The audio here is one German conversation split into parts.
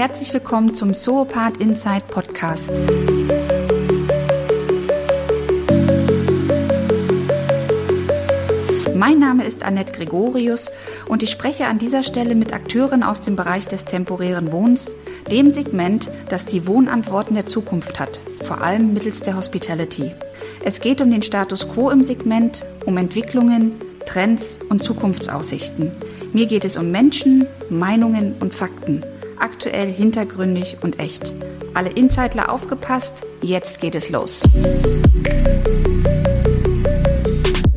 herzlich willkommen zum Zoopath Inside Podcast. Mein Name ist Annette Gregorius und ich spreche an dieser Stelle mit Akteuren aus dem Bereich des temporären Wohnens, dem Segment, das die Wohnantworten der Zukunft hat, vor allem mittels der Hospitality. Es geht um den Status quo im Segment, um Entwicklungen, Trends und Zukunftsaussichten. Mir geht es um Menschen, Meinungen und Fakten. Aktuell, hintergründig und echt. Alle Insider aufgepasst, jetzt geht es los.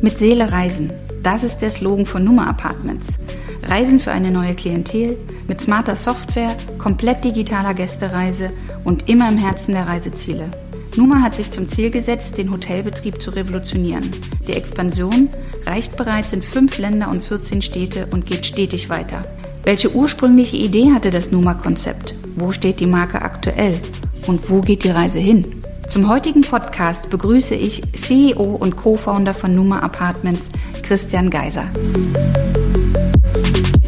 Mit Seele reisen. Das ist der Slogan von Nummer Apartments. Reisen für eine neue Klientel mit smarter Software, komplett digitaler Gästereise und immer im Herzen der Reiseziele. Numa hat sich zum Ziel gesetzt, den Hotelbetrieb zu revolutionieren. Die Expansion reicht bereits in fünf Länder und 14 Städte und geht stetig weiter. Welche ursprüngliche Idee hatte das Numa-Konzept? Wo steht die Marke aktuell? Und wo geht die Reise hin? Zum heutigen Podcast begrüße ich CEO und Co-Founder von Numa Apartments, Christian Geiser.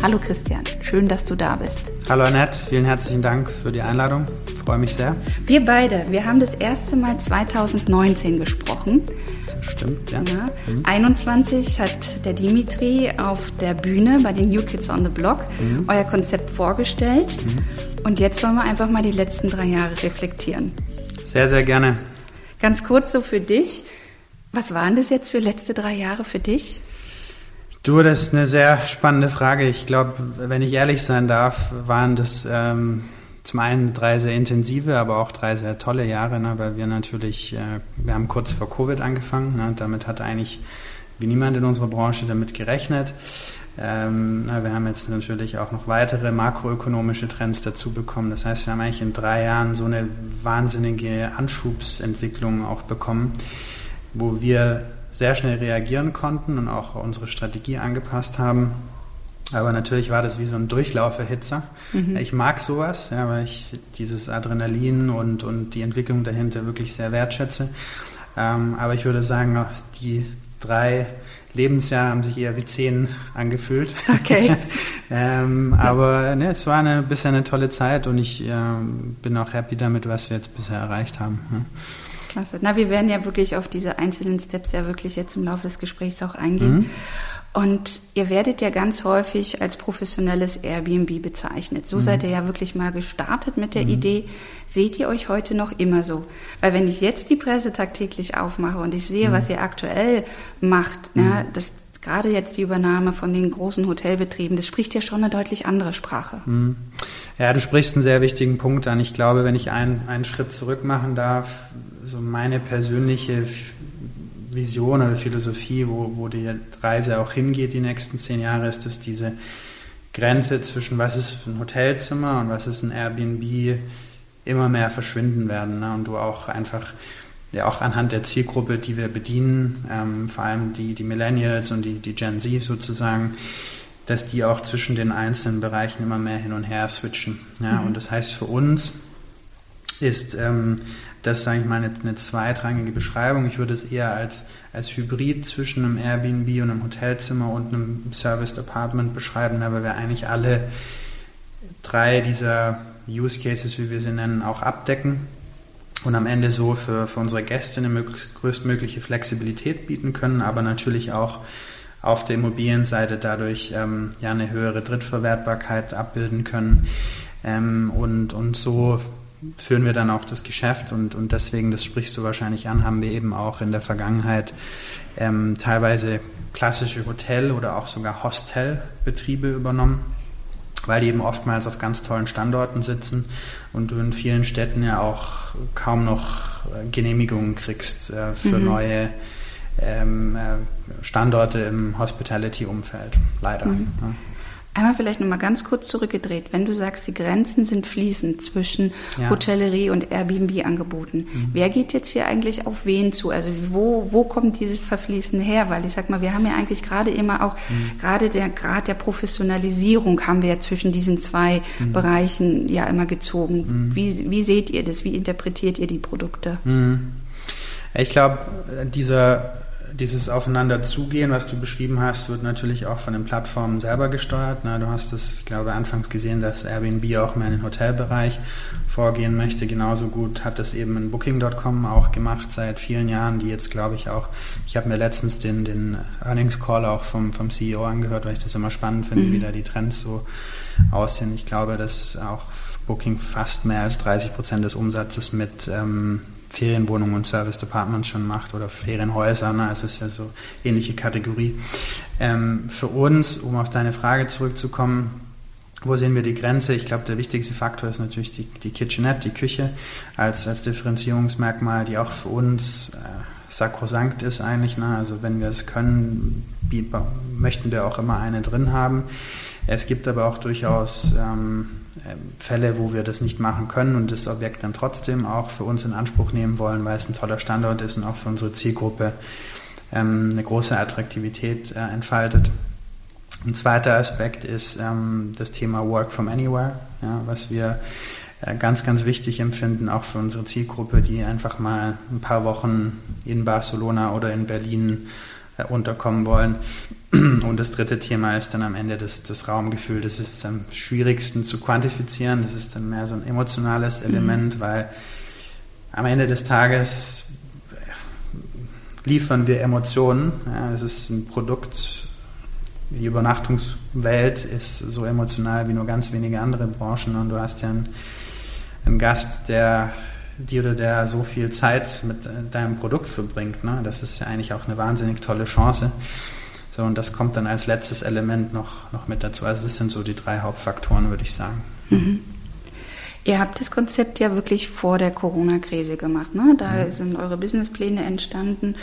Hallo Christian, schön, dass du da bist. Hallo Annette, vielen herzlichen Dank für die Einladung. Freue mich sehr. Wir beide, wir haben das erste Mal 2019 gesprochen. Das stimmt, ja. ja. Mhm. 21 hat der Dimitri auf der Bühne bei den New Kids on the Block mhm. euer Konzept vorgestellt. Mhm. Und jetzt wollen wir einfach mal die letzten drei Jahre reflektieren. Sehr, sehr gerne. Ganz kurz so für dich. Was waren das jetzt für letzte drei Jahre für dich? Du, das ist eine sehr spannende Frage. Ich glaube, wenn ich ehrlich sein darf, waren das ähm, zum einen drei sehr intensive, aber auch drei sehr tolle Jahre, ne, weil wir natürlich, äh, wir haben kurz vor Covid angefangen. Ne, damit hat eigentlich wie niemand in unserer Branche damit gerechnet. Ähm, wir haben jetzt natürlich auch noch weitere makroökonomische Trends dazu bekommen. Das heißt, wir haben eigentlich in drei Jahren so eine wahnsinnige Anschubsentwicklung auch bekommen, wo wir sehr schnell reagieren konnten und auch unsere Strategie angepasst haben. Aber natürlich war das wie so ein Durchlauferhitzer. Mhm. Ich mag sowas, ja, weil ich dieses Adrenalin und, und die Entwicklung dahinter wirklich sehr wertschätze. Ähm, aber ich würde sagen, die drei Lebensjahre haben sich eher wie zehn angefühlt. Okay. ähm, aber ne, es war eine, bisher eine tolle Zeit und ich äh, bin auch happy damit, was wir jetzt bisher erreicht haben. Ja. Klasse. Na, wir werden ja wirklich auf diese einzelnen Steps ja wirklich jetzt im Laufe des Gesprächs auch eingehen. Mhm. Und ihr werdet ja ganz häufig als professionelles Airbnb bezeichnet. So mhm. seid ihr ja wirklich mal gestartet mit der mhm. Idee. Seht ihr euch heute noch immer so? Weil wenn ich jetzt die Presse tagtäglich aufmache und ich sehe, mhm. was ihr aktuell macht, ja, ne, mhm. das gerade jetzt die Übernahme von den großen Hotelbetrieben, das spricht ja schon eine deutlich andere Sprache. Mhm. Ja, du sprichst einen sehr wichtigen Punkt an. Ich glaube, wenn ich einen, einen Schritt zurück machen darf, so meine persönliche Vision oder Philosophie, wo, wo die Reise auch hingeht die nächsten zehn Jahre, ist, dass diese Grenze zwischen was ist ein Hotelzimmer und was ist ein Airbnb immer mehr verschwinden werden. Ne? Und du auch einfach, ja auch anhand der Zielgruppe, die wir bedienen, ähm, vor allem die, die Millennials und die, die Gen Z sozusagen, dass die auch zwischen den einzelnen Bereichen immer mehr hin und her switchen. Ja? Mhm. Und das heißt für uns ist ähm, das ist, sage ich mal, eine, eine zweitrangige Beschreibung. Ich würde es eher als, als Hybrid zwischen einem Airbnb und einem Hotelzimmer und einem Serviced Apartment beschreiben, aber wir eigentlich alle drei dieser Use Cases, wie wir sie nennen, auch abdecken und am Ende so für, für unsere Gäste eine größtmögliche Flexibilität bieten können, aber natürlich auch auf der Immobilienseite dadurch ähm, ja eine höhere Drittverwertbarkeit abbilden können ähm, und, und so führen wir dann auch das Geschäft und, und deswegen, das sprichst du wahrscheinlich an, haben wir eben auch in der Vergangenheit ähm, teilweise klassische Hotel- oder auch sogar Hostelbetriebe übernommen, weil die eben oftmals auf ganz tollen Standorten sitzen und du in vielen Städten ja auch kaum noch äh, Genehmigungen kriegst äh, für mhm. neue ähm, äh, Standorte im Hospitality-Umfeld, leider. Mhm. Ja. Einmal vielleicht nochmal ganz kurz zurückgedreht. Wenn du sagst, die Grenzen sind fließend zwischen ja. Hotellerie und Airbnb-Angeboten, mhm. wer geht jetzt hier eigentlich auf wen zu? Also wo, wo kommt dieses Verfließen her? Weil ich sag mal, wir haben ja eigentlich gerade immer auch, mhm. gerade der Grad der Professionalisierung haben wir ja zwischen diesen zwei mhm. Bereichen ja immer gezogen. Mhm. Wie, wie seht ihr das? Wie interpretiert ihr die Produkte? Mhm. Ich glaube, dieser dieses Aufeinander zugehen, was du beschrieben hast, wird natürlich auch von den Plattformen selber gesteuert. Na, du hast es, glaube ich, anfangs gesehen, dass Airbnb auch mehr in den Hotelbereich vorgehen möchte. Genauso gut hat es eben in Booking.com auch gemacht seit vielen Jahren, die jetzt, glaube ich, auch, ich habe mir letztens den, den Earnings Call auch vom, vom CEO angehört, weil ich das immer spannend finde, mhm. wie da die Trends so aussehen. Ich glaube, dass auch Booking fast mehr als 30 Prozent des Umsatzes mit ähm, Ferienwohnungen und Service Departments schon macht oder Ferienhäuser, ne? also es ist ja so ähnliche Kategorie. Ähm, für uns, um auf deine Frage zurückzukommen, wo sehen wir die Grenze? Ich glaube, der wichtigste Faktor ist natürlich die, die Kitchenette, die Küche als, als Differenzierungsmerkmal, die auch für uns äh, sakrosankt ist eigentlich. Ne? Also wenn wir es können, möchten wir auch immer eine drin haben. Es gibt aber auch durchaus ähm, Fälle, wo wir das nicht machen können und das Objekt dann trotzdem auch für uns in Anspruch nehmen wollen, weil es ein toller Standort ist und auch für unsere Zielgruppe ähm, eine große Attraktivität äh, entfaltet. Ein zweiter Aspekt ist ähm, das Thema Work from Anywhere, was wir äh, ganz, ganz wichtig empfinden, auch für unsere Zielgruppe, die einfach mal ein paar Wochen in Barcelona oder in Berlin unterkommen wollen. Und das dritte Thema ist dann am Ende das, das Raumgefühl. Das ist am schwierigsten zu quantifizieren. Das ist dann mehr so ein emotionales mhm. Element, mhm. weil am Ende des Tages äh, liefern wir Emotionen. Ja, es ist ein Produkt, die Übernachtungswelt ist so emotional wie nur ganz wenige andere Branchen und du hast ja einen, einen Gast, der die oder der so viel Zeit mit äh, deinem Produkt verbringt. Ne? Das ist ja eigentlich auch eine wahnsinnig tolle Chance. So, und das kommt dann als letztes Element noch, noch mit dazu. Also das sind so die drei Hauptfaktoren, würde ich sagen. Mhm. Ihr habt das Konzept ja wirklich vor der Corona-Krise gemacht. Ne? Da mhm. sind eure Businesspläne entstanden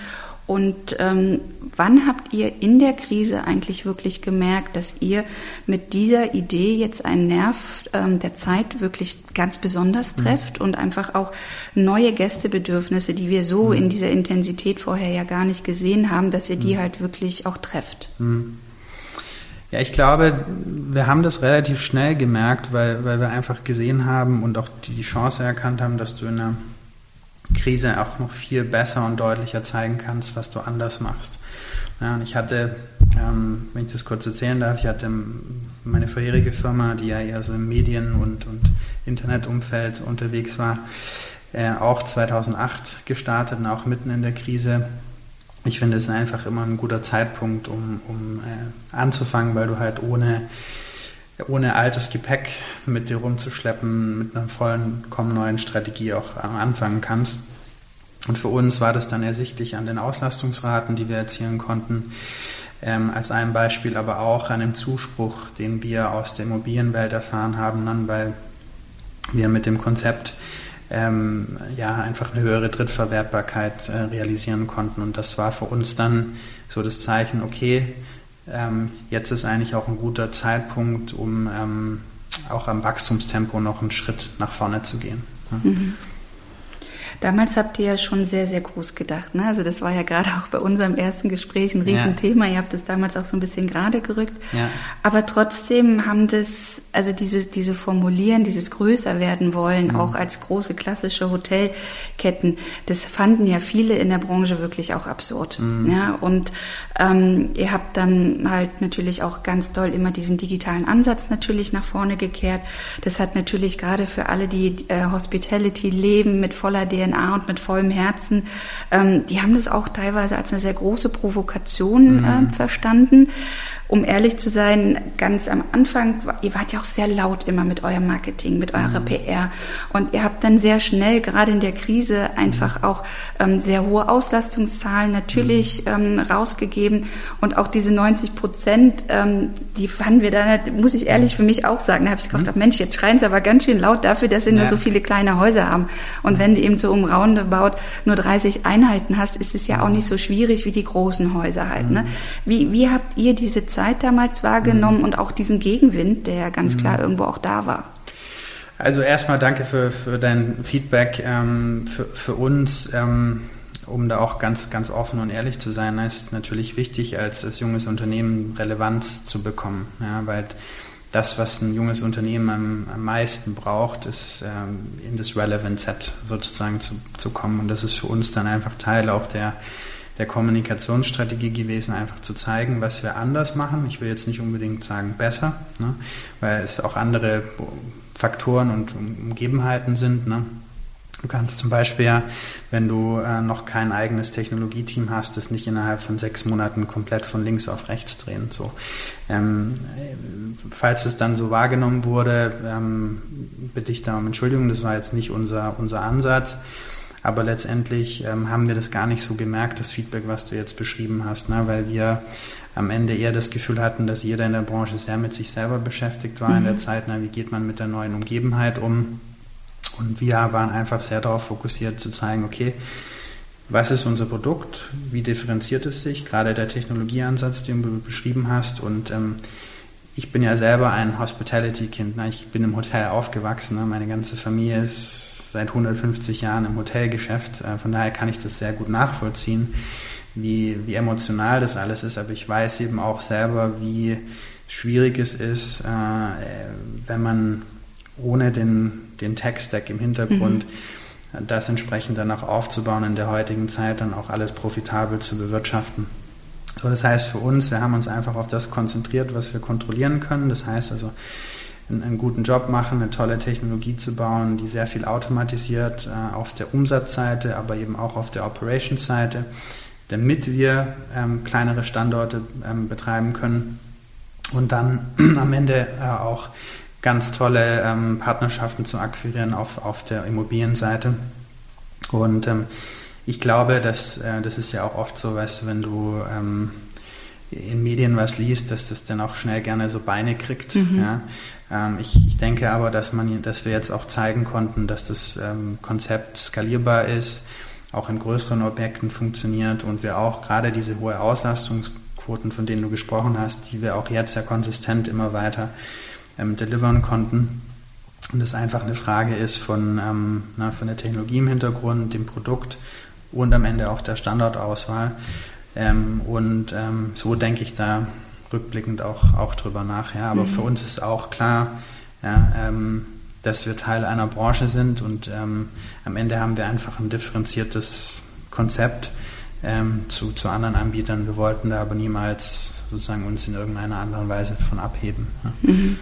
und ähm, wann habt ihr in der Krise eigentlich wirklich gemerkt, dass ihr mit dieser Idee jetzt einen Nerv ähm, der Zeit wirklich ganz besonders mhm. trefft mhm. und einfach auch neue Gästebedürfnisse, die wir so mhm. in dieser Intensität vorher ja gar nicht gesehen haben, dass ihr die mhm. halt wirklich auch trefft? Mhm. Ja, ich glaube, wir haben das relativ schnell gemerkt, weil, weil wir einfach gesehen haben und auch die Chance erkannt haben, dass du in einer Krise auch noch viel besser und deutlicher zeigen kannst, was du anders machst. Ja, und ich hatte, ähm, wenn ich das kurz erzählen darf, ich hatte meine vorherige Firma, die ja eher so im Medien- und, und Internetumfeld unterwegs war, äh, auch 2008 gestartet und auch mitten in der Krise. Ich finde es einfach immer ein guter Zeitpunkt, um, um äh, anzufangen, weil du halt ohne ohne altes Gepäck mit dir rumzuschleppen, mit einer vollkommen neuen Strategie auch anfangen kannst. Und für uns war das dann ersichtlich an den Auslastungsraten, die wir erzielen konnten, ähm, als ein Beispiel, aber auch an dem Zuspruch, den wir aus der Immobilienwelt erfahren haben, dann, weil wir mit dem Konzept ähm, ja einfach eine höhere Drittverwertbarkeit äh, realisieren konnten. Und das war für uns dann so das Zeichen, okay, ähm, jetzt ist eigentlich auch ein guter Zeitpunkt, um ähm, auch am Wachstumstempo noch einen Schritt nach vorne zu gehen. Mhm. Damals habt ihr ja schon sehr, sehr groß gedacht. Ne? Also das war ja gerade auch bei unserem ersten Gespräch ein Riesenthema. Ja. Ihr habt das damals auch so ein bisschen gerade gerückt. Ja. Aber trotzdem haben das, also dieses, diese Formulieren, dieses größer werden wollen, mhm. auch als große klassische Hotelketten, das fanden ja viele in der Branche wirklich auch absurd. Mhm. Ja? Und ähm, ihr habt dann halt natürlich auch ganz doll immer diesen digitalen Ansatz natürlich nach vorne gekehrt. Das hat natürlich gerade für alle, die äh, Hospitality leben mit voller DNA, DNA und mit vollem Herzen, ähm, die haben das auch teilweise als eine sehr große Provokation mhm. äh, verstanden um ehrlich zu sein, ganz am Anfang, ihr wart ja auch sehr laut immer mit eurem Marketing, mit eurer mhm. PR. Und ihr habt dann sehr schnell, gerade in der Krise, einfach mhm. auch ähm, sehr hohe Auslastungszahlen natürlich mhm. ähm, rausgegeben. Und auch diese 90 Prozent, ähm, die fanden wir dann, muss ich ehrlich mhm. für mich auch sagen, da habe ich gedacht, mhm. Mensch, jetzt schreien sie aber ganz schön laut dafür, dass sie ja. nur so viele kleine Häuser haben. Und wenn du eben so um Roundabout nur 30 Einheiten hast, ist es ja auch nicht so schwierig wie die großen Häuser halt. Ne? Wie, wie habt ihr diese Zeit damals wahrgenommen mhm. und auch diesen Gegenwind, der ganz mhm. klar irgendwo auch da war? Also erstmal danke für, für dein Feedback. Ähm, für, für uns, ähm, um da auch ganz, ganz offen und ehrlich zu sein, ist natürlich wichtig, als, als junges Unternehmen Relevanz zu bekommen. Ja, weil das, was ein junges Unternehmen am, am meisten braucht, ist ähm, in das Relevant Set sozusagen zu, zu kommen. Und das ist für uns dann einfach Teil auch der der Kommunikationsstrategie gewesen, einfach zu zeigen, was wir anders machen. Ich will jetzt nicht unbedingt sagen besser, ne, weil es auch andere Faktoren und Umgebenheiten sind. Ne. Du kannst zum Beispiel wenn du äh, noch kein eigenes Technologieteam hast, das nicht innerhalb von sechs Monaten komplett von links auf rechts drehen. So, ähm, falls es dann so wahrgenommen wurde, ähm, bitte ich da um Entschuldigung, das war jetzt nicht unser, unser Ansatz. Aber letztendlich ähm, haben wir das gar nicht so gemerkt, das Feedback, was du jetzt beschrieben hast, ne? weil wir am Ende eher das Gefühl hatten, dass jeder in der Branche sehr mit sich selber beschäftigt war mhm. in der Zeit. Na, wie geht man mit der neuen Umgebenheit um? Und wir waren einfach sehr darauf fokussiert zu zeigen, okay, was ist unser Produkt, wie differenziert es sich, gerade der Technologieansatz, den du beschrieben hast. Und ähm, ich bin ja selber ein Hospitality-Kind. Ne? Ich bin im Hotel aufgewachsen. Ne? Meine ganze Familie ist seit 150 Jahren im Hotelgeschäft. Äh, von daher kann ich das sehr gut nachvollziehen, wie, wie emotional das alles ist. Aber ich weiß eben auch selber, wie schwierig es ist, äh, wenn man ohne den, den Tech-Stack im Hintergrund mhm. das entsprechend dann auch aufzubauen in der heutigen Zeit, dann auch alles profitabel zu bewirtschaften. So, das heißt für uns, wir haben uns einfach auf das konzentriert, was wir kontrollieren können. Das heißt also, einen, guten Job machen, eine tolle Technologie zu bauen, die sehr viel automatisiert äh, auf der Umsatzseite, aber eben auch auf der Operations-Seite, damit wir ähm, kleinere Standorte ähm, betreiben können und dann am Ende äh, auch ganz tolle ähm, Partnerschaften zu akquirieren auf, auf der Immobilienseite. Und ich glaube, dass äh, das ist ja auch oft so, weißt du, wenn du in Medien was liest, dass das dann auch schnell gerne so Beine kriegt. Mhm. Ja? Ähm, ich, ich, denke aber, dass man, dass wir jetzt auch zeigen konnten, dass das ähm, Konzept skalierbar ist, auch in größeren Objekten funktioniert und wir auch gerade diese hohe Auslastungsquoten, von denen du gesprochen hast, die wir auch jetzt ja konsistent immer weiter ähm, delivern konnten. Und es einfach eine Frage ist von, ähm, na, von der Technologie im Hintergrund, dem Produkt und am Ende auch der Standortauswahl. Ähm, und ähm, so denke ich da rückblickend auch, auch drüber nach. Ja. Aber mhm. für uns ist auch klar, ja, ähm, dass wir Teil einer Branche sind und ähm, am Ende haben wir einfach ein differenziertes Konzept ähm, zu, zu anderen Anbietern. Wir wollten da aber niemals sozusagen uns in irgendeiner anderen Weise von abheben. Ja. Mhm.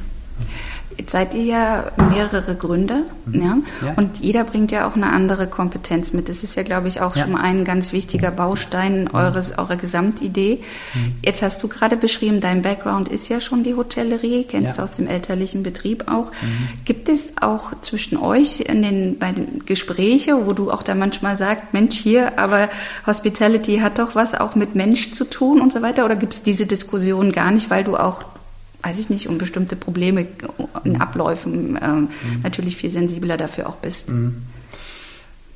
Jetzt seid ihr ja mehrere Gründer mhm. ja? ja? und jeder bringt ja auch eine andere Kompetenz mit. Das ist ja, glaube ich, auch ja. schon mal ein ganz wichtiger Baustein mhm. eures, eurer Gesamtidee. Mhm. Jetzt hast du gerade beschrieben, dein Background ist ja schon die Hotellerie, kennst ja. du aus dem elterlichen Betrieb auch. Mhm. Gibt es auch zwischen euch in den, bei den Gespräche, wo du auch da manchmal sagst, Mensch, hier, aber Hospitality hat doch was auch mit Mensch zu tun und so weiter? Oder gibt es diese Diskussion gar nicht, weil du auch weiß ich nicht, um bestimmte Probleme in mhm. Abläufen äh, mhm. natürlich viel sensibler dafür auch bist. Mhm.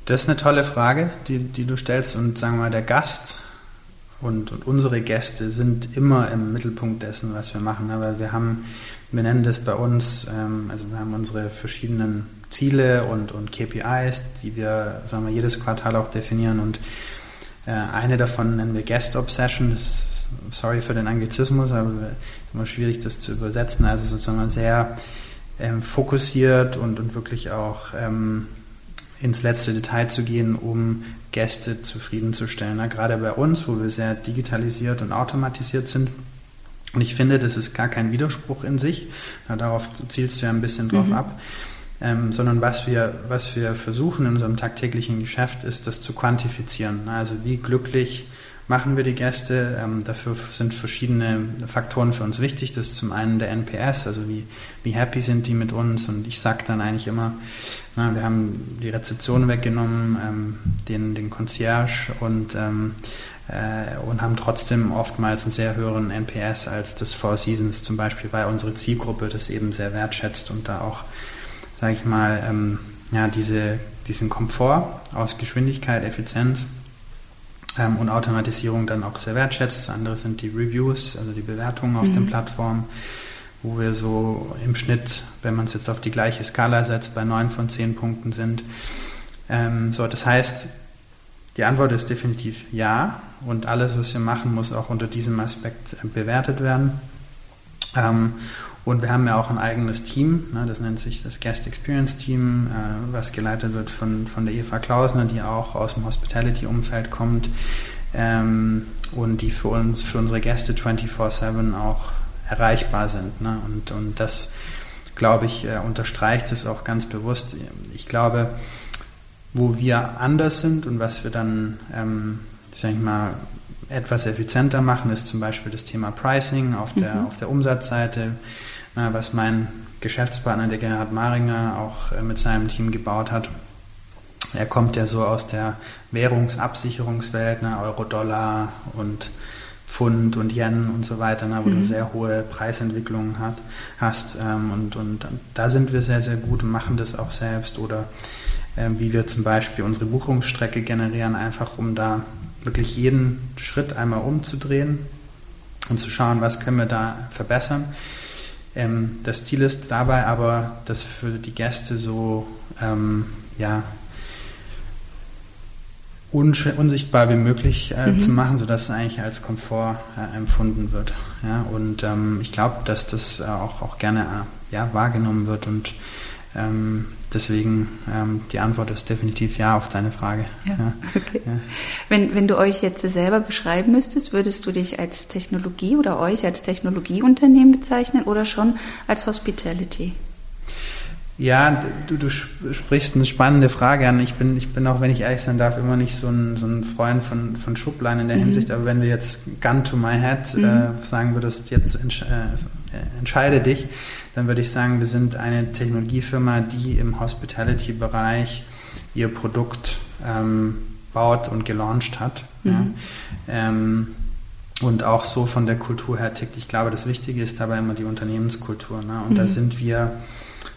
Das ist eine tolle Frage, die, die du stellst. Und sagen wir mal, der Gast und, und unsere Gäste sind immer im Mittelpunkt dessen, was wir machen. Aber wir haben, wir nennen das bei uns, ähm, also wir haben unsere verschiedenen Ziele und, und KPIs, die wir, sagen wir, jedes Quartal auch definieren. Und äh, eine davon nennen wir Guest Obsession. Das ist sorry für den Anglizismus, aber immer schwierig, das zu übersetzen. Also sozusagen sehr ähm, fokussiert und, und wirklich auch ähm, ins letzte Detail zu gehen, um Gäste zufriedenzustellen. Na, gerade bei uns, wo wir sehr digitalisiert und automatisiert sind. Und ich finde, das ist gar kein Widerspruch in sich. Na, darauf zielst du ja ein bisschen drauf mhm. ab. Ähm, sondern was wir, was wir versuchen in unserem tagtäglichen Geschäft ist, das zu quantifizieren. Also wie glücklich machen wir die Gäste. Ähm, dafür sind verschiedene Faktoren für uns wichtig. Das ist zum einen der NPS, also wie, wie happy sind die mit uns. Und ich sage dann eigentlich immer, na, wir haben die Rezeption weggenommen, ähm, den, den Concierge und, ähm, äh, und haben trotzdem oftmals einen sehr höheren NPS als das Four Seasons zum Beispiel, weil unsere Zielgruppe das eben sehr wertschätzt und da auch, sage ich mal, ähm, ja, diese, diesen Komfort aus Geschwindigkeit, Effizienz ähm, und Automatisierung dann auch sehr wertschätzt. Das andere sind die Reviews, also die Bewertungen auf mhm. den Plattformen, wo wir so im Schnitt, wenn man es jetzt auf die gleiche Skala setzt, bei neun von zehn Punkten sind. Ähm, so, das heißt, die Antwort ist definitiv ja und alles, was wir machen, muss auch unter diesem Aspekt äh, bewertet werden. Ähm, und wir haben ja auch ein eigenes Team, ne, das nennt sich das Guest Experience Team, äh, was geleitet wird von, von der Eva Klausner, die auch aus dem Hospitality-Umfeld kommt. ähm, und die für uns, für unsere Gäste 24-7 auch erreichbar sind. Ne? Und, und das, glaube ich, äh, unterstreicht es auch ganz bewusst. Ich glaube, wo wir anders sind und was wir dann, ähm, sag ich mal, etwas effizienter machen, ist zum Beispiel das Thema Pricing auf der, mhm. auf der Umsatzseite, was mein Geschäftspartner, der Gerhard Maringer, auch äh, mit seinem Team gebaut hat. Er kommt ja so aus der Währungsabsicherungswelt, ne, Euro-Dollar und Pfund und Yen und so weiter, ne, wo mhm. du sehr hohe Preisentwicklungen hat, hast. Ähm, und, und da sind wir sehr, sehr gut und machen das auch selbst. Oder ähm, wie wir zum Beispiel unsere Buchungsstrecke generieren, einfach um da wirklich jeden Schritt einmal umzudrehen und zu schauen, was können wir da verbessern. Ähm, das Ziel ist dabei aber, das für die Gäste so ähm, ja, unsichtbar wie möglich äh, mhm. zu machen, sodass es eigentlich als Komfort äh, empfunden wird. Ja? Und ähm, ich glaube, dass das äh, auch, auch gerne äh, ja, wahrgenommen wird und ähm, deswegen ähm, die Antwort ist definitiv ja auf deine Frage. Ja, ja. Okay. Ja. Wenn, wenn du euch jetzt selber beschreiben müsstest, würdest du dich als Technologie oder euch als Technologieunternehmen bezeichnen oder schon als Hospitality? Ja, du, du sprichst eine spannende Frage an. Ich bin, ich bin auch, wenn ich ehrlich sein darf, immer nicht so ein, so ein Freund von, von Schubladen in der mhm. Hinsicht. Aber wenn du jetzt Gun to my head mhm. äh, sagen würdest, jetzt entsch äh, entscheide dich, dann würde ich sagen, wir sind eine Technologiefirma, die im Hospitality-Bereich ihr Produkt ähm, baut und gelauncht hat. Mhm. Ja. Ähm, und auch so von der Kultur her tickt. Ich glaube, das Wichtige ist dabei immer die Unternehmenskultur. Ne? Und da sind wir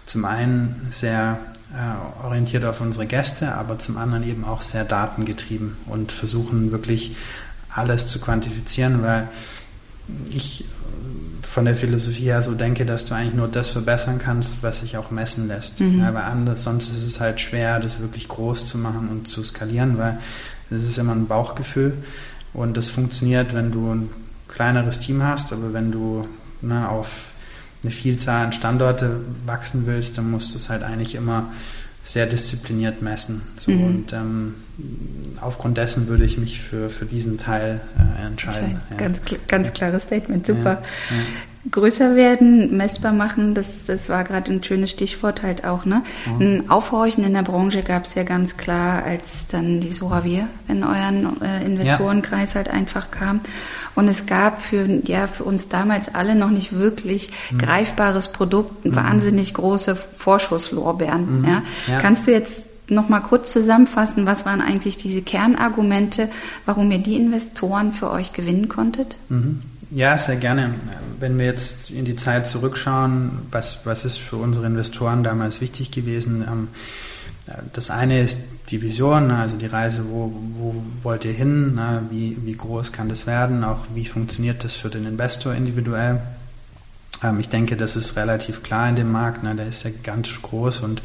zum einen sehr äh, orientiert auf unsere Gäste, aber zum anderen eben auch sehr datengetrieben und versuchen wirklich alles zu quantifizieren, weil ich von der Philosophie her so denke, dass du eigentlich nur das verbessern kannst, was sich auch messen lässt. Mhm. Ja, weil anders, sonst ist es halt schwer, das wirklich groß zu machen und zu skalieren, weil das ist immer ein Bauchgefühl und das funktioniert, wenn du ein kleineres Team hast, aber wenn du ne, auf eine Vielzahl an Standorte wachsen willst, dann musst du es halt eigentlich immer sehr diszipliniert messen. So, mhm. Und ähm, aufgrund dessen würde ich mich für, für diesen Teil äh, entscheiden. Ja. Ganz, ganz klares Statement, super. Ja, ja größer werden, messbar machen, das, das war gerade ein schönes Stichwort halt auch. Ne? Mhm. Ein Aufhorchen in der Branche gab es ja ganz klar, als dann die Soravir in euren äh, Investorenkreis halt einfach kam. Und es gab für, ja, für uns damals alle noch nicht wirklich mhm. greifbares Produkt, mhm. wahnsinnig große Vorschusslorbeeren. Mhm. Ja? Kannst du jetzt noch mal kurz zusammenfassen, was waren eigentlich diese Kernargumente, warum ihr die Investoren für euch gewinnen konntet? Mhm. Ja, sehr gerne. Wenn wir jetzt in die Zeit zurückschauen, was, was ist für unsere Investoren damals wichtig gewesen? Ähm, das eine ist die Vision, also die Reise, wo, wo wollt ihr hin, wie, wie groß kann das werden, auch wie funktioniert das für den Investor individuell. Ähm, ich denke, das ist relativ klar in dem Markt, der ist ja gigantisch groß und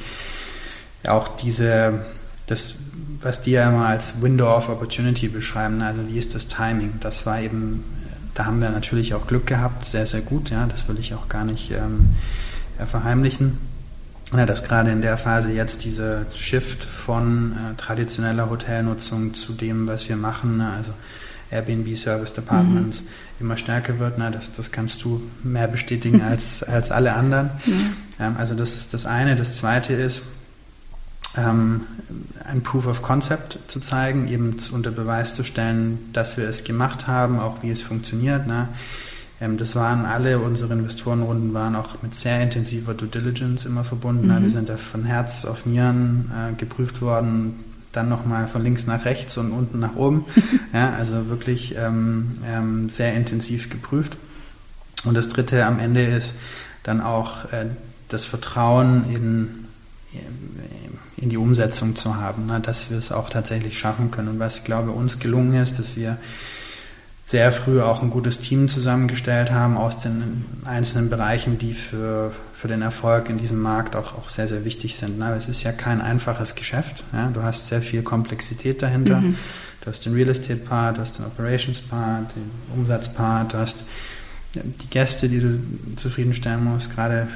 auch diese, das, was die ja immer als Window of Opportunity beschreiben, also wie ist das Timing, das war eben da haben wir natürlich auch Glück gehabt, sehr, sehr gut. Ja, das will ich auch gar nicht ähm, verheimlichen. Ja, dass gerade in der Phase jetzt dieser Shift von äh, traditioneller Hotelnutzung zu dem, was wir machen, ne, also Airbnb Service Departments, mhm. immer stärker wird. Ne, das, das kannst du mehr bestätigen als, als alle anderen. Mhm. Ähm, also das ist das eine. Das zweite ist, ein Proof of Concept zu zeigen, eben unter Beweis zu stellen, dass wir es gemacht haben, auch wie es funktioniert. Ne? Ähm, das waren alle unsere Investorenrunden waren auch mit sehr intensiver Due Diligence immer verbunden. Ne? Mhm. Wir sind da von Herz auf Nieren äh, geprüft worden, dann nochmal von links nach rechts und unten nach oben. ja, also wirklich ähm, ähm, sehr intensiv geprüft. Und das Dritte am Ende ist dann auch äh, das Vertrauen in in die Umsetzung zu haben, ne, dass wir es auch tatsächlich schaffen können. Und was, glaube ich, uns gelungen ist, dass wir sehr früh auch ein gutes Team zusammengestellt haben aus den einzelnen Bereichen, die für, für den Erfolg in diesem Markt auch, auch sehr, sehr wichtig sind. Ne? Es ist ja kein einfaches Geschäft. Ja? Du hast sehr viel Komplexität dahinter. Mhm. Du hast den Real Estate Part, du hast den Operations Part, den Umsatz-Part, du hast die Gäste, die du zufriedenstellen musst, gerade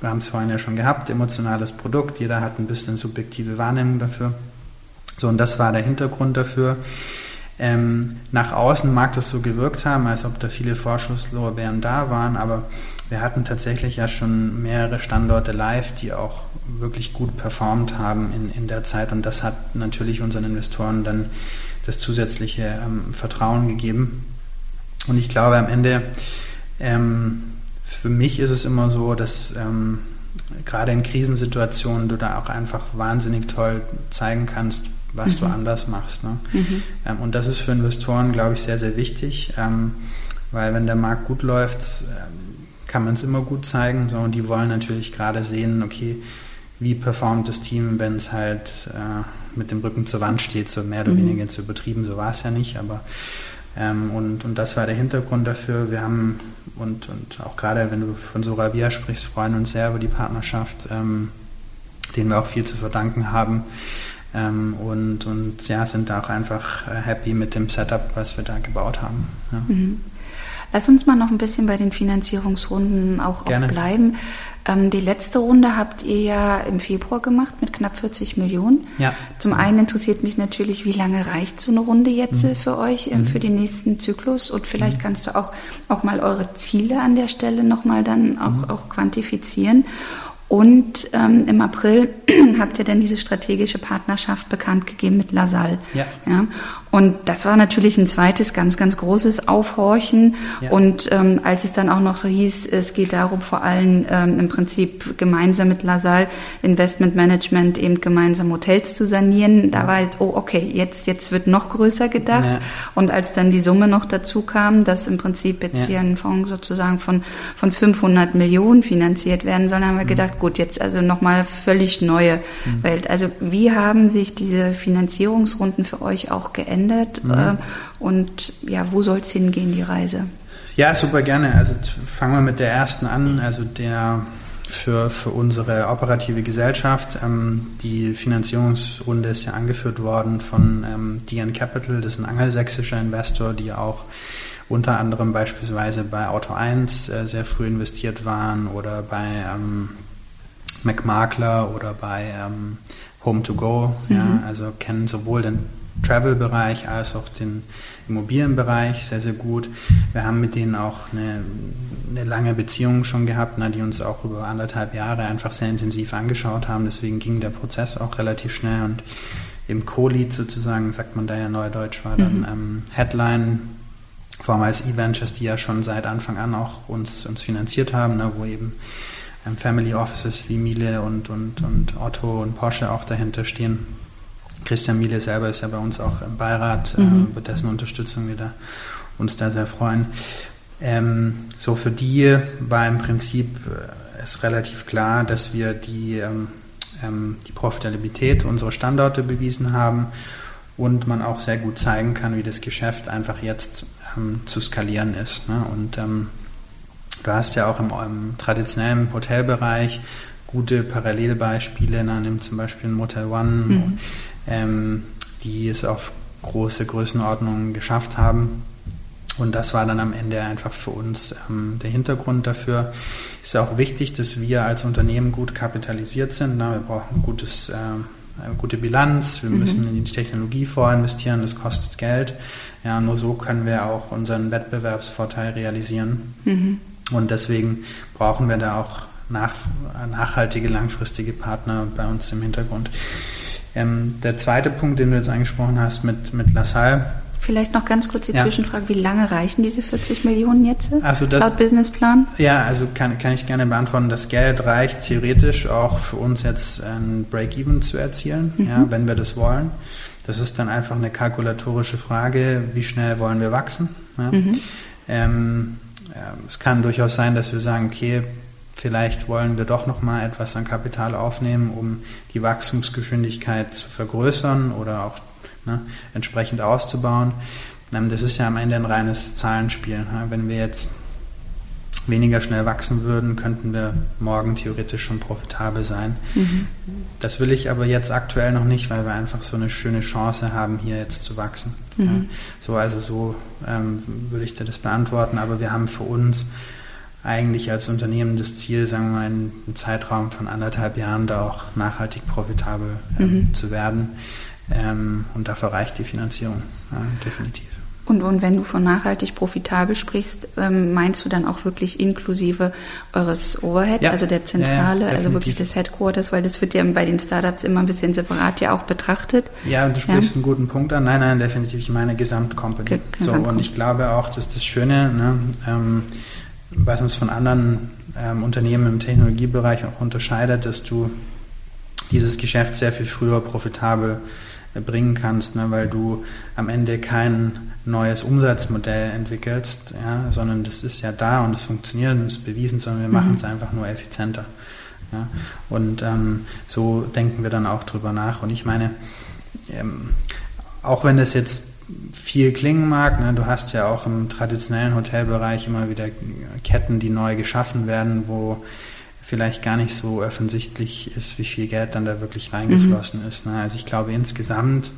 wir haben es vorhin ja schon gehabt, emotionales Produkt, jeder hat ein bisschen subjektive Wahrnehmung dafür. So, und das war der Hintergrund dafür. Ähm, nach außen mag das so gewirkt haben, als ob da viele Vorschusslorbeeren da waren, aber wir hatten tatsächlich ja schon mehrere Standorte live, die auch wirklich gut performt haben in, in der Zeit und das hat natürlich unseren Investoren dann das zusätzliche ähm, Vertrauen gegeben. Und ich glaube am Ende, ähm, für mich ist es immer so, dass ähm, gerade in Krisensituationen du da auch einfach wahnsinnig toll zeigen kannst, was mhm. du anders machst. Ne? Mhm. Ähm, und das ist für Investoren, glaube ich, sehr, sehr wichtig, ähm, weil wenn der Markt gut läuft, ähm, kann man es immer gut zeigen. So, und die wollen natürlich gerade sehen, okay, wie performt das Team, wenn es halt äh, mit dem Rücken zur Wand steht, so mehr oder mhm. weniger zu übertrieben, so war es ja nicht, aber ähm, und, und das war der Hintergrund dafür. Wir haben, und, und auch gerade wenn du von Soravia sprichst, freuen uns sehr über die Partnerschaft, ähm, denen wir auch viel zu verdanken haben. Ähm, und, und ja, sind da auch einfach äh, happy mit dem Setup, was wir da gebaut haben. Ja. Mhm. Lass uns mal noch ein bisschen bei den Finanzierungsrunden auch, auch bleiben. Ähm, die letzte Runde habt ihr ja im Februar gemacht mit knapp 40 Millionen. Ja. Zum einen interessiert mich natürlich, wie lange reicht so eine Runde jetzt mhm. für euch ähm, mhm. für den nächsten Zyklus? Und vielleicht mhm. kannst du auch, auch mal eure Ziele an der Stelle nochmal dann auch, mhm. auch quantifizieren. Und ähm, im April habt ihr dann diese strategische Partnerschaft bekannt gegeben mit LaSalle. Ja. ja. Und das war natürlich ein zweites ganz, ganz großes Aufhorchen. Ja. Und ähm, als es dann auch noch hieß, es geht darum, vor allem ähm, im Prinzip gemeinsam mit LaSalle Investment Management eben gemeinsam Hotels zu sanieren, da war jetzt, oh, okay, jetzt, jetzt wird noch größer gedacht. Ja. Und als dann die Summe noch dazu kam, dass im Prinzip jetzt ja. hier ein Fonds sozusagen von, von 500 Millionen finanziert werden soll, haben wir mhm. gedacht, gut, jetzt also nochmal völlig neue mhm. Welt. Also wie haben sich diese Finanzierungsrunden für euch auch geändert? Verändert? Mhm. Äh, und ja, wo soll es hingehen, die Reise? Ja, super gerne. Also fangen wir mit der ersten an, also der für, für unsere operative Gesellschaft. Ähm, die Finanzierungsrunde ist ja angeführt worden von ähm, DN Capital, das ist ein angelsächsischer Investor, die auch unter anderem beispielsweise bei Auto 1 äh, sehr früh investiert waren oder bei ähm, McMakler oder bei ähm, Home2Go. Mhm. Ja, also kennen sowohl den Travel-Bereich als auch den Immobilienbereich sehr, sehr gut. Wir haben mit denen auch eine, eine lange Beziehung schon gehabt, ne, die uns auch über anderthalb Jahre einfach sehr intensiv angeschaut haben. Deswegen ging der Prozess auch relativ schnell und im Co-Lead sozusagen, sagt man da ja neudeutsch, war dann mhm. ähm, Headline vormals E-Ventures, die ja schon seit Anfang an auch uns, uns finanziert haben, ne, wo eben ähm, Family Offices wie Miele und, und, und Otto und Porsche auch dahinter stehen. Christian Miele selber ist ja bei uns auch im Beirat, mhm. äh, dessen Unterstützung wir da uns da sehr freuen. Ähm, so für die war im Prinzip äh, es relativ klar, dass wir die, ähm, ähm, die Profitabilität unserer Standorte bewiesen haben und man auch sehr gut zeigen kann, wie das Geschäft einfach jetzt ähm, zu skalieren ist. Ne? Und ähm, du hast ja auch im, im traditionellen Hotelbereich gute Parallelbeispiele, na, nimm zum Beispiel ein Motel One, mhm ähm, die es auf große Größenordnungen geschafft haben. Und das war dann am Ende einfach für uns ähm, der Hintergrund dafür. Ist auch wichtig, dass wir als Unternehmen gut kapitalisiert sind. Na, wir brauchen gutes, äh, eine gute Bilanz, wir mhm. müssen in die Technologie vorinvestieren, das kostet Geld. Ja, nur so können wir auch unseren Wettbewerbsvorteil realisieren. Mhm. Und deswegen brauchen wir da auch nach, nachhaltige, langfristige Partner bei uns im Hintergrund. Ähm, der zweite Punkt, den du jetzt angesprochen hast mit, mit LaSalle. Vielleicht noch ganz kurz die ja. Zwischenfrage, wie lange reichen diese 40 Millionen jetzt also das, laut Businessplan? Ja, also kann, kann ich gerne beantworten. Das Geld reicht theoretisch auch für uns jetzt ein Break-Even zu erzielen, mhm. ja, wenn wir das wollen. Das ist dann einfach eine kalkulatorische Frage, wie schnell wollen wir wachsen. Ja? Mhm. Ähm, es kann durchaus sein, dass wir sagen, okay, vielleicht wollen wir doch noch mal etwas an Kapital aufnehmen, um die Wachstumsgeschwindigkeit zu vergrößern oder auch ne, entsprechend auszubauen. Ähm, das ist ja am Ende ein reines Zahlenspiel. Ne? Wenn wir jetzt weniger schnell wachsen würden, könnten wir morgen theoretisch schon profitabel sein. Mhm. Das will ich aber jetzt aktuell noch nicht, weil wir einfach so eine schöne Chance haben, hier jetzt zu wachsen. Mhm. So also so ähm, würde ich dir das beantworten. Aber wir haben für uns eigentlich als Unternehmen das Ziel, sagen wir mal, in einem Zeitraum von anderthalb Jahren da auch nachhaltig profitabel ähm, mhm. zu werden. Ähm, und dafür reicht die Finanzierung, ja, definitiv. Und, und wenn du von nachhaltig profitabel sprichst, ähm, meinst du dann auch wirklich inklusive eures Overhead, ja. also der Zentrale, ja, ja, also wirklich des Headquarters, weil das wird ja bei den Startups immer ein bisschen separat ja auch betrachtet. Ja, du sprichst einen guten Punkt an. Nein, nein, definitiv. Ich meine Gesamtcompany. Ge so, und ich glaube auch, dass das Schöne, ne, ähm, was uns von anderen ähm, Unternehmen im Technologiebereich auch unterscheidet, dass du dieses Geschäft sehr viel früher profitabel bringen kannst, ne, weil du am Ende kein neues Umsatzmodell entwickelst, ja, sondern das ist ja da und es funktioniert und es ist bewiesen, sondern wir mhm. machen es einfach nur effizienter. Ja. Und ähm, so denken wir dann auch drüber nach. Und ich meine, ähm, auch wenn das jetzt viel klingen mag, ne, du hast ja auch im traditionellen Hotelbereich immer wieder Ketten, die neu geschaffen werden, wo vielleicht gar nicht so offensichtlich ist, wie viel Geld dann da wirklich reingeflossen mhm. ist. Ne? Also ich glaube insgesamt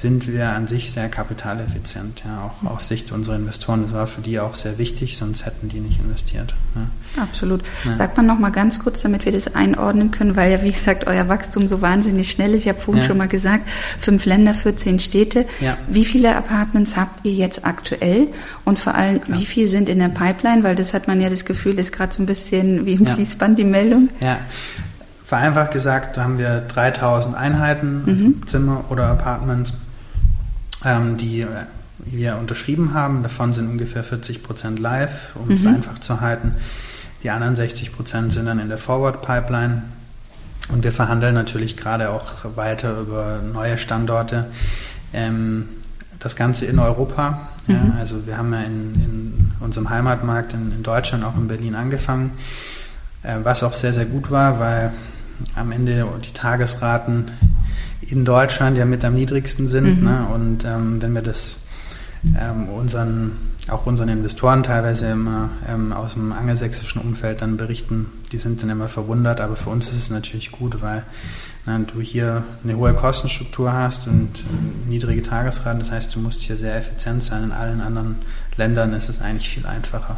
sind wir an sich sehr kapitaleffizient, ja, auch aus Sicht unserer Investoren. Das war für die auch sehr wichtig, sonst hätten die nicht investiert. Ja. Absolut. Ja. Sagt man noch mal ganz kurz, damit wir das einordnen können, weil ja, wie gesagt, euer Wachstum so wahnsinnig schnell ist. Ich habe vorhin ja. schon mal gesagt, fünf Länder, 14 Städte. Wie viele Apartments habt ihr jetzt aktuell? Und vor allem, wie viele sind in der Pipeline? Weil das hat man ja das Gefühl, ist gerade so ein bisschen wie im Fließband die Meldung. Ja, Vereinfacht gesagt haben wir 3000 Einheiten, also mhm. Zimmer oder Apartments, die wir unterschrieben haben. Davon sind ungefähr 40 Prozent live, um mhm. es einfach zu halten. Die anderen 60 Prozent sind dann in der Forward Pipeline. Und wir verhandeln natürlich gerade auch weiter über neue Standorte. Ähm, das Ganze in Europa. Mhm. Ja, also wir haben ja in, in unserem Heimatmarkt in, in, Deutschland, auch in Berlin angefangen, äh, was auch sehr, sehr gut war, weil am Ende die Tagesraten in Deutschland ja mit am niedrigsten sind. Mhm. Ne? Und ähm, wenn wir das ähm, unseren, auch unseren Investoren teilweise immer ähm, aus dem angelsächsischen Umfeld dann berichten, die sind dann immer verwundert, aber für uns ist es natürlich gut, weil na, du hier eine hohe Kostenstruktur hast und äh, niedrige Tagesraten, das heißt, du musst hier sehr effizient sein. In allen anderen Ländern ist es eigentlich viel einfacher,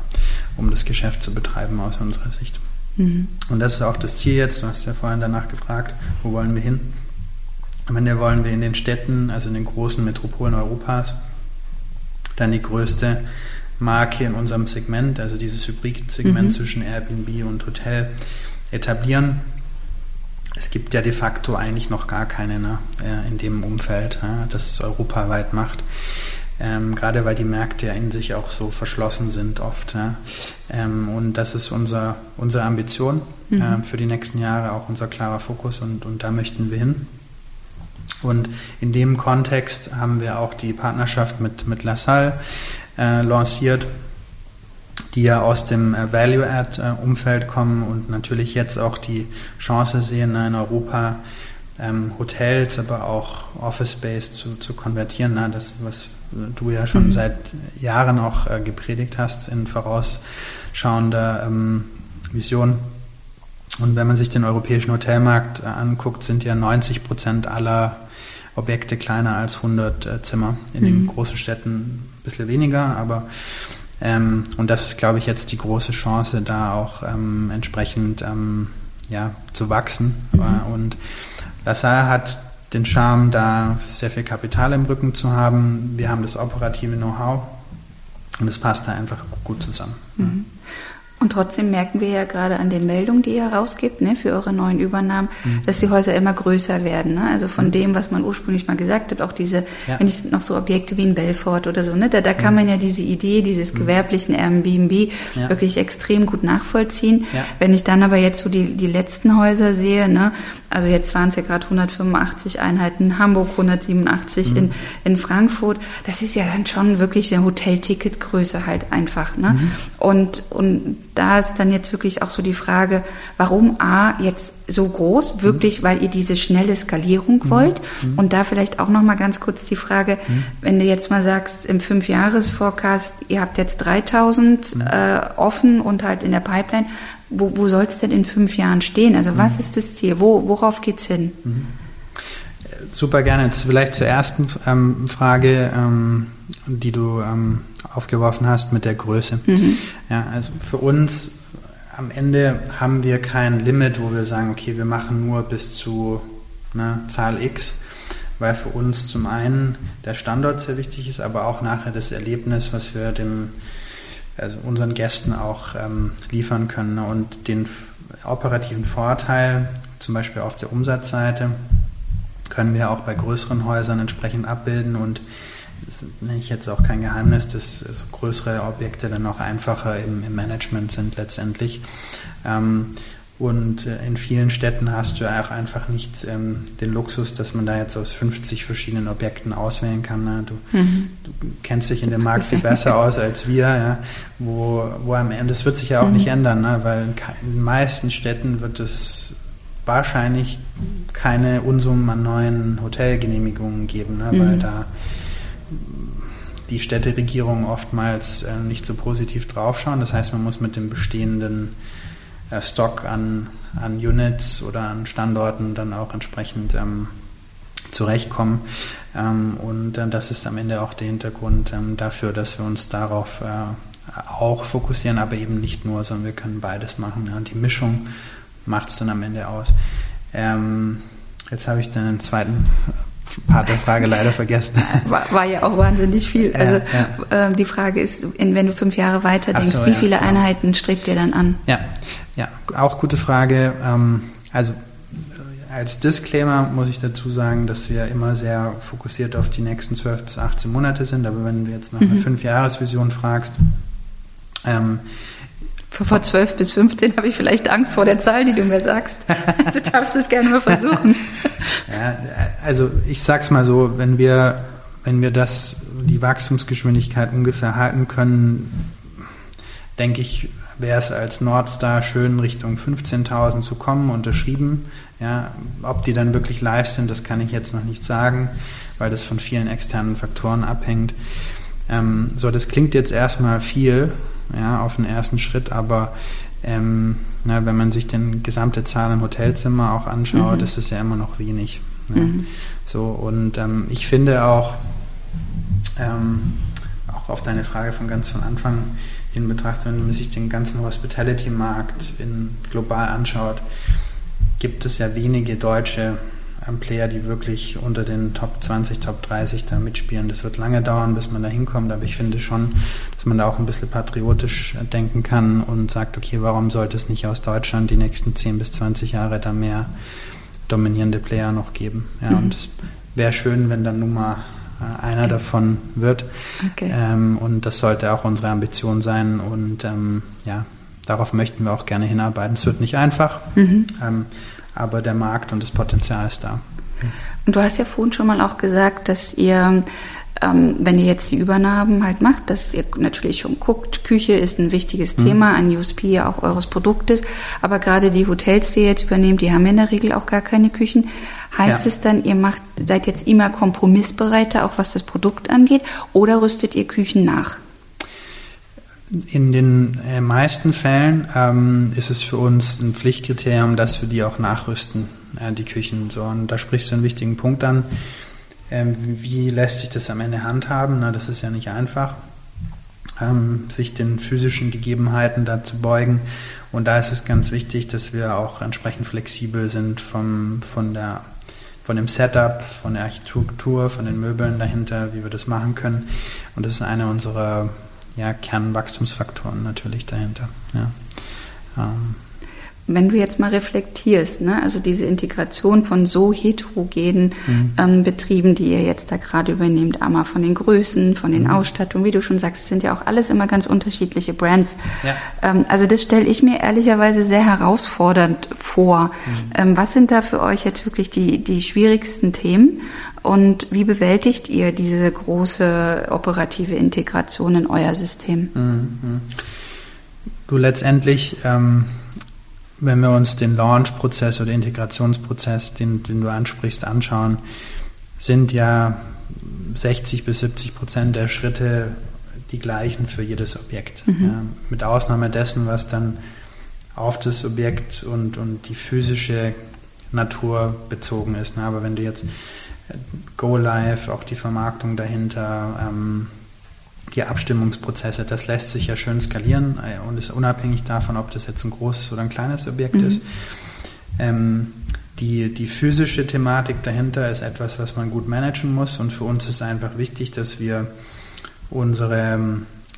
um das Geschäft zu betreiben aus unserer Sicht. Mhm. Und das ist auch das Ziel jetzt. Du hast ja vorhin danach gefragt, wo wollen wir hin? Am Ende wollen wir in den Städten, also in den großen Metropolen Europas, dann die größte Marke in unserem Segment, also dieses Hybrid-Segment mhm. zwischen Airbnb und Hotel, etablieren. Es gibt ja de facto eigentlich noch gar keine ne, äh, in dem Umfeld, das es europaweit macht ähm, gerade weil die Märkte ja in sich auch so verschlossen sind oft. Ja. Ähm, und das ist unser, unsere Ambition mhm. äh, für die nächsten Jahre, auch unser klarer Fokus und, und da möchten wir hin. Und in dem Kontext haben wir auch die Partnerschaft mit, mit LaSalle äh, lanciert, die ja aus dem äh, Value-Add-Umfeld kommen und natürlich jetzt auch die Chance sehen, in Europa ähm, Hotels, aber auch Office Space zu, zu konvertieren. Na, das, was du ja schon mhm. seit Jahren auch äh, gepredigt hast in vorausschauender ähm, Vision. Und wenn man sich den europäischen Hotelmarkt äh, anguckt, sind ja 90 Prozent aller Objekte kleiner als 100 äh, Zimmer. In mhm. den großen Städten ein bisschen weniger, aber ähm, und das ist, glaube ich, jetzt die große Chance, da auch ähm, entsprechend ähm, ja, zu wachsen. Mhm. Und LaSalle hat den Charme, da sehr viel Kapital im Rücken zu haben. Wir haben das operative Know-how und es passt da einfach gut zusammen. Mhm. Und trotzdem merken wir ja gerade an den Meldungen, die ihr rausgibt, ne, für eure neuen Übernahmen, mhm. dass die Häuser immer größer werden. Ne? Also von mhm. dem, was man ursprünglich mal gesagt hat, auch diese, ja. wenn ich noch so Objekte wie in Belfort oder so, ne, da, da kann mhm. man ja diese Idee dieses mhm. gewerblichen Airbnb ja. wirklich extrem gut nachvollziehen. Ja. Wenn ich dann aber jetzt so die, die letzten Häuser sehe, ne, also jetzt waren es ja gerade 185 Einheiten, Hamburg 187 mhm. in, in Frankfurt, das ist ja dann schon wirklich eine Hotelticketgröße halt einfach. Ne? Mhm. Und, und da ist dann jetzt wirklich auch so die Frage, warum A jetzt so groß, wirklich, mhm. weil ihr diese schnelle Skalierung mhm. wollt. Mhm. Und da vielleicht auch nochmal ganz kurz die Frage, mhm. wenn du jetzt mal sagst, im Fünfjahres-Forecast, ihr habt jetzt 3000 mhm. äh, offen und halt in der Pipeline, wo, wo soll es denn in fünf Jahren stehen? Also was ist das Ziel? Wo, worauf geht's hin? Super gerne. Jetzt vielleicht zur ersten ähm, Frage, ähm, die du ähm, aufgeworfen hast mit der Größe. Mhm. Ja, also für uns am Ende haben wir kein Limit, wo wir sagen, okay, wir machen nur bis zu ne, Zahl X, weil für uns zum einen der Standort sehr wichtig ist, aber auch nachher das Erlebnis, was wir dem, also unseren Gästen auch ähm, liefern können und den operativen Vorteil, zum Beispiel auf der Umsatzseite, können wir auch bei größeren Häusern entsprechend abbilden und das nenne ich jetzt auch kein Geheimnis, dass größere Objekte dann auch einfacher im, im Management sind letztendlich. Ähm, und äh, in vielen Städten hast du auch einfach nicht ähm, den Luxus, dass man da jetzt aus 50 verschiedenen Objekten auswählen kann. Ne? Du, mhm. du, kennst dich in dem Markt viel besser aus als wir, ja? wo, wo am Ende, das wird sich ja auch mhm. nicht ändern, ne? weil in, in den meisten Städten wird es wahrscheinlich keine Unsummen an neuen Hotelgenehmigungen geben, ne? Mhm. weil da die Städteregierungen oftmals äh, nicht so positiv draufschauen. Das heißt, man muss mit dem bestehenden äh, Stock an, an Units oder an Standorten dann auch entsprechend ähm, zurechtkommen. Ähm, und äh, das ist am Ende auch der Hintergrund ähm, dafür, dass wir uns darauf äh, auch fokussieren, aber eben nicht nur, sondern wir können beides machen. Ja. Und die Mischung macht es dann am Ende aus. Ähm, jetzt habe ich dann einen zweiten Part der Frage leider vergessen. War, war, ja auch wahnsinnig viel. Also ja. äh, die Frage ist, wenn du fünf Jahre weiter denkst, so, wie ja, viele genau. Einheiten strebt ihr dann an? Ja, ja, auch gute Frage. Ähm, also äh, als Disclaimer muss ich dazu sagen, dass wir immer sehr fokussiert auf die nächsten 12 bis 18 Monate sind. Aber wenn du jetzt nach mhm. einer Fünf-Jahres-Vision fragst, ähm, vor 12 bis 15 habe ich vielleicht Angst vor der Zahl, die du mir sagst. Also du darfst es gerne mal versuchen. Ja, also ich sag's mal so, wenn wir, wenn wir das, die Wachstumsgeschwindigkeit ungefähr halten können, denke ich, wäre es als Nordstar schön, Richtung 15.000 zu kommen, unterschrieben. Ja, ob die dann wirklich live sind, das kann ich jetzt noch nicht sagen, weil das von vielen externen Faktoren abhängt. Ähm, so, das klingt jetzt erstmal viel, ja, auf den ersten Schritt, aber ähm, na, wenn man sich den gesamte Zahl an Hotelzimmer auch anschaut, mhm. ist es ja immer noch wenig. Ja. Mhm. So, und ähm, ich finde auch, ähm, auch auf deine Frage von ganz von Anfang in Betracht, wenn man sich den ganzen Hospitality-Markt global anschaut, gibt es ja wenige deutsche Player, die wirklich unter den Top 20, Top 30 da mitspielen. Das wird lange dauern, bis man da hinkommt, aber ich finde schon, dass man da auch ein bisschen patriotisch denken kann und sagt, okay, warum sollte es nicht aus Deutschland die nächsten 10 bis 20 Jahre da mehr dominierende Player noch geben? Ja, mhm. und es wäre schön, wenn dann nun mal äh, einer okay. davon wird. Okay. Ähm, und das sollte auch unsere Ambition sein und ähm, ja, darauf möchten wir auch gerne hinarbeiten. Es wird nicht einfach. Mhm. Ähm, aber der Markt und das Potenzial ist da. Und du hast ja vorhin schon mal auch gesagt, dass ihr, ähm, wenn ihr jetzt die Übernahmen halt macht, dass ihr natürlich schon guckt, Küche ist ein wichtiges mhm. Thema, ein USP ja auch eures Produktes, aber gerade die Hotels, die ihr jetzt übernehmt, die haben in der Regel auch gar keine Küchen. Heißt ja. es dann, ihr macht, seid jetzt immer kompromissbereiter, auch was das Produkt angeht, oder rüstet ihr Küchen nach? In den äh, meisten Fällen ähm, ist es für uns ein Pflichtkriterium, dass wir die auch nachrüsten, äh, die Küchen. So, und da sprichst du einen wichtigen Punkt an. Ähm, wie lässt sich das am Ende handhaben? Na, das ist ja nicht einfach, ähm, sich den physischen Gegebenheiten da zu beugen. Und da ist es ganz wichtig, dass wir auch entsprechend flexibel sind vom, von, der, von dem Setup, von der Architektur, von den Möbeln dahinter, wie wir das machen können. Und das ist eine unserer ja, Kernwachstumsfaktoren natürlich dahinter. Ja. Ähm. Wenn du jetzt mal reflektierst, ne, also diese Integration von so heterogenen mhm. ähm, Betrieben, die ihr jetzt da gerade übernehmt, einmal von den Größen, von den mhm. Ausstattungen, wie du schon sagst, es sind ja auch alles immer ganz unterschiedliche Brands. Ja. Ähm, also das stelle ich mir ehrlicherweise sehr herausfordernd vor. Mhm. Ähm, was sind da für euch jetzt wirklich die, die schwierigsten Themen? Und wie bewältigt ihr diese große operative Integration in euer System? Mhm. Du letztendlich, ähm, wenn wir uns den Launch-Prozess oder Integrationsprozess, den, den, du ansprichst, anschauen, sind ja 60 bis 70 Prozent der Schritte die gleichen für jedes Objekt. Mhm. Ja, mit Ausnahme dessen, was dann auf das Objekt und, und die physische Natur bezogen ist. Ne? Aber wenn du jetzt Go Live, auch die Vermarktung dahinter, ähm, die Abstimmungsprozesse, das lässt sich ja schön skalieren äh, und ist unabhängig davon, ob das jetzt ein großes oder ein kleines Objekt mhm. ist. Ähm, Die, die physische Thematik dahinter ist etwas, was man gut managen muss und für uns ist einfach wichtig, dass wir unsere,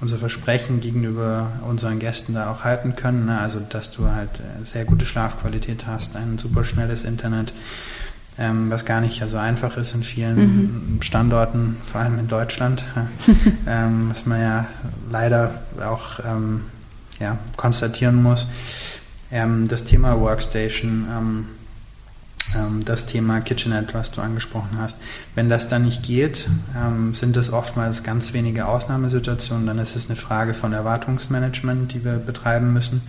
unser Versprechen gegenüber unseren Gästen da auch halten können. Ne? Also, dass du halt äh, sehr gute Schlafqualität hast, ein super schnelles Internet, ähm, was gar nicht so also einfach ist in vielen mhm. Standorten, vor allem in Deutschland, ähm, was man ja leider auch ähm, ja, konstatieren muss. Ähm, das Thema Workstation, ähm, ähm, das Thema KitchenAid, was du angesprochen hast. Wenn das dann nicht geht, sind das oftmals ganz wenige Ausnahmesituationen, dann ist es eine Frage von Erwartungsmanagement, die wir betreiben müssen.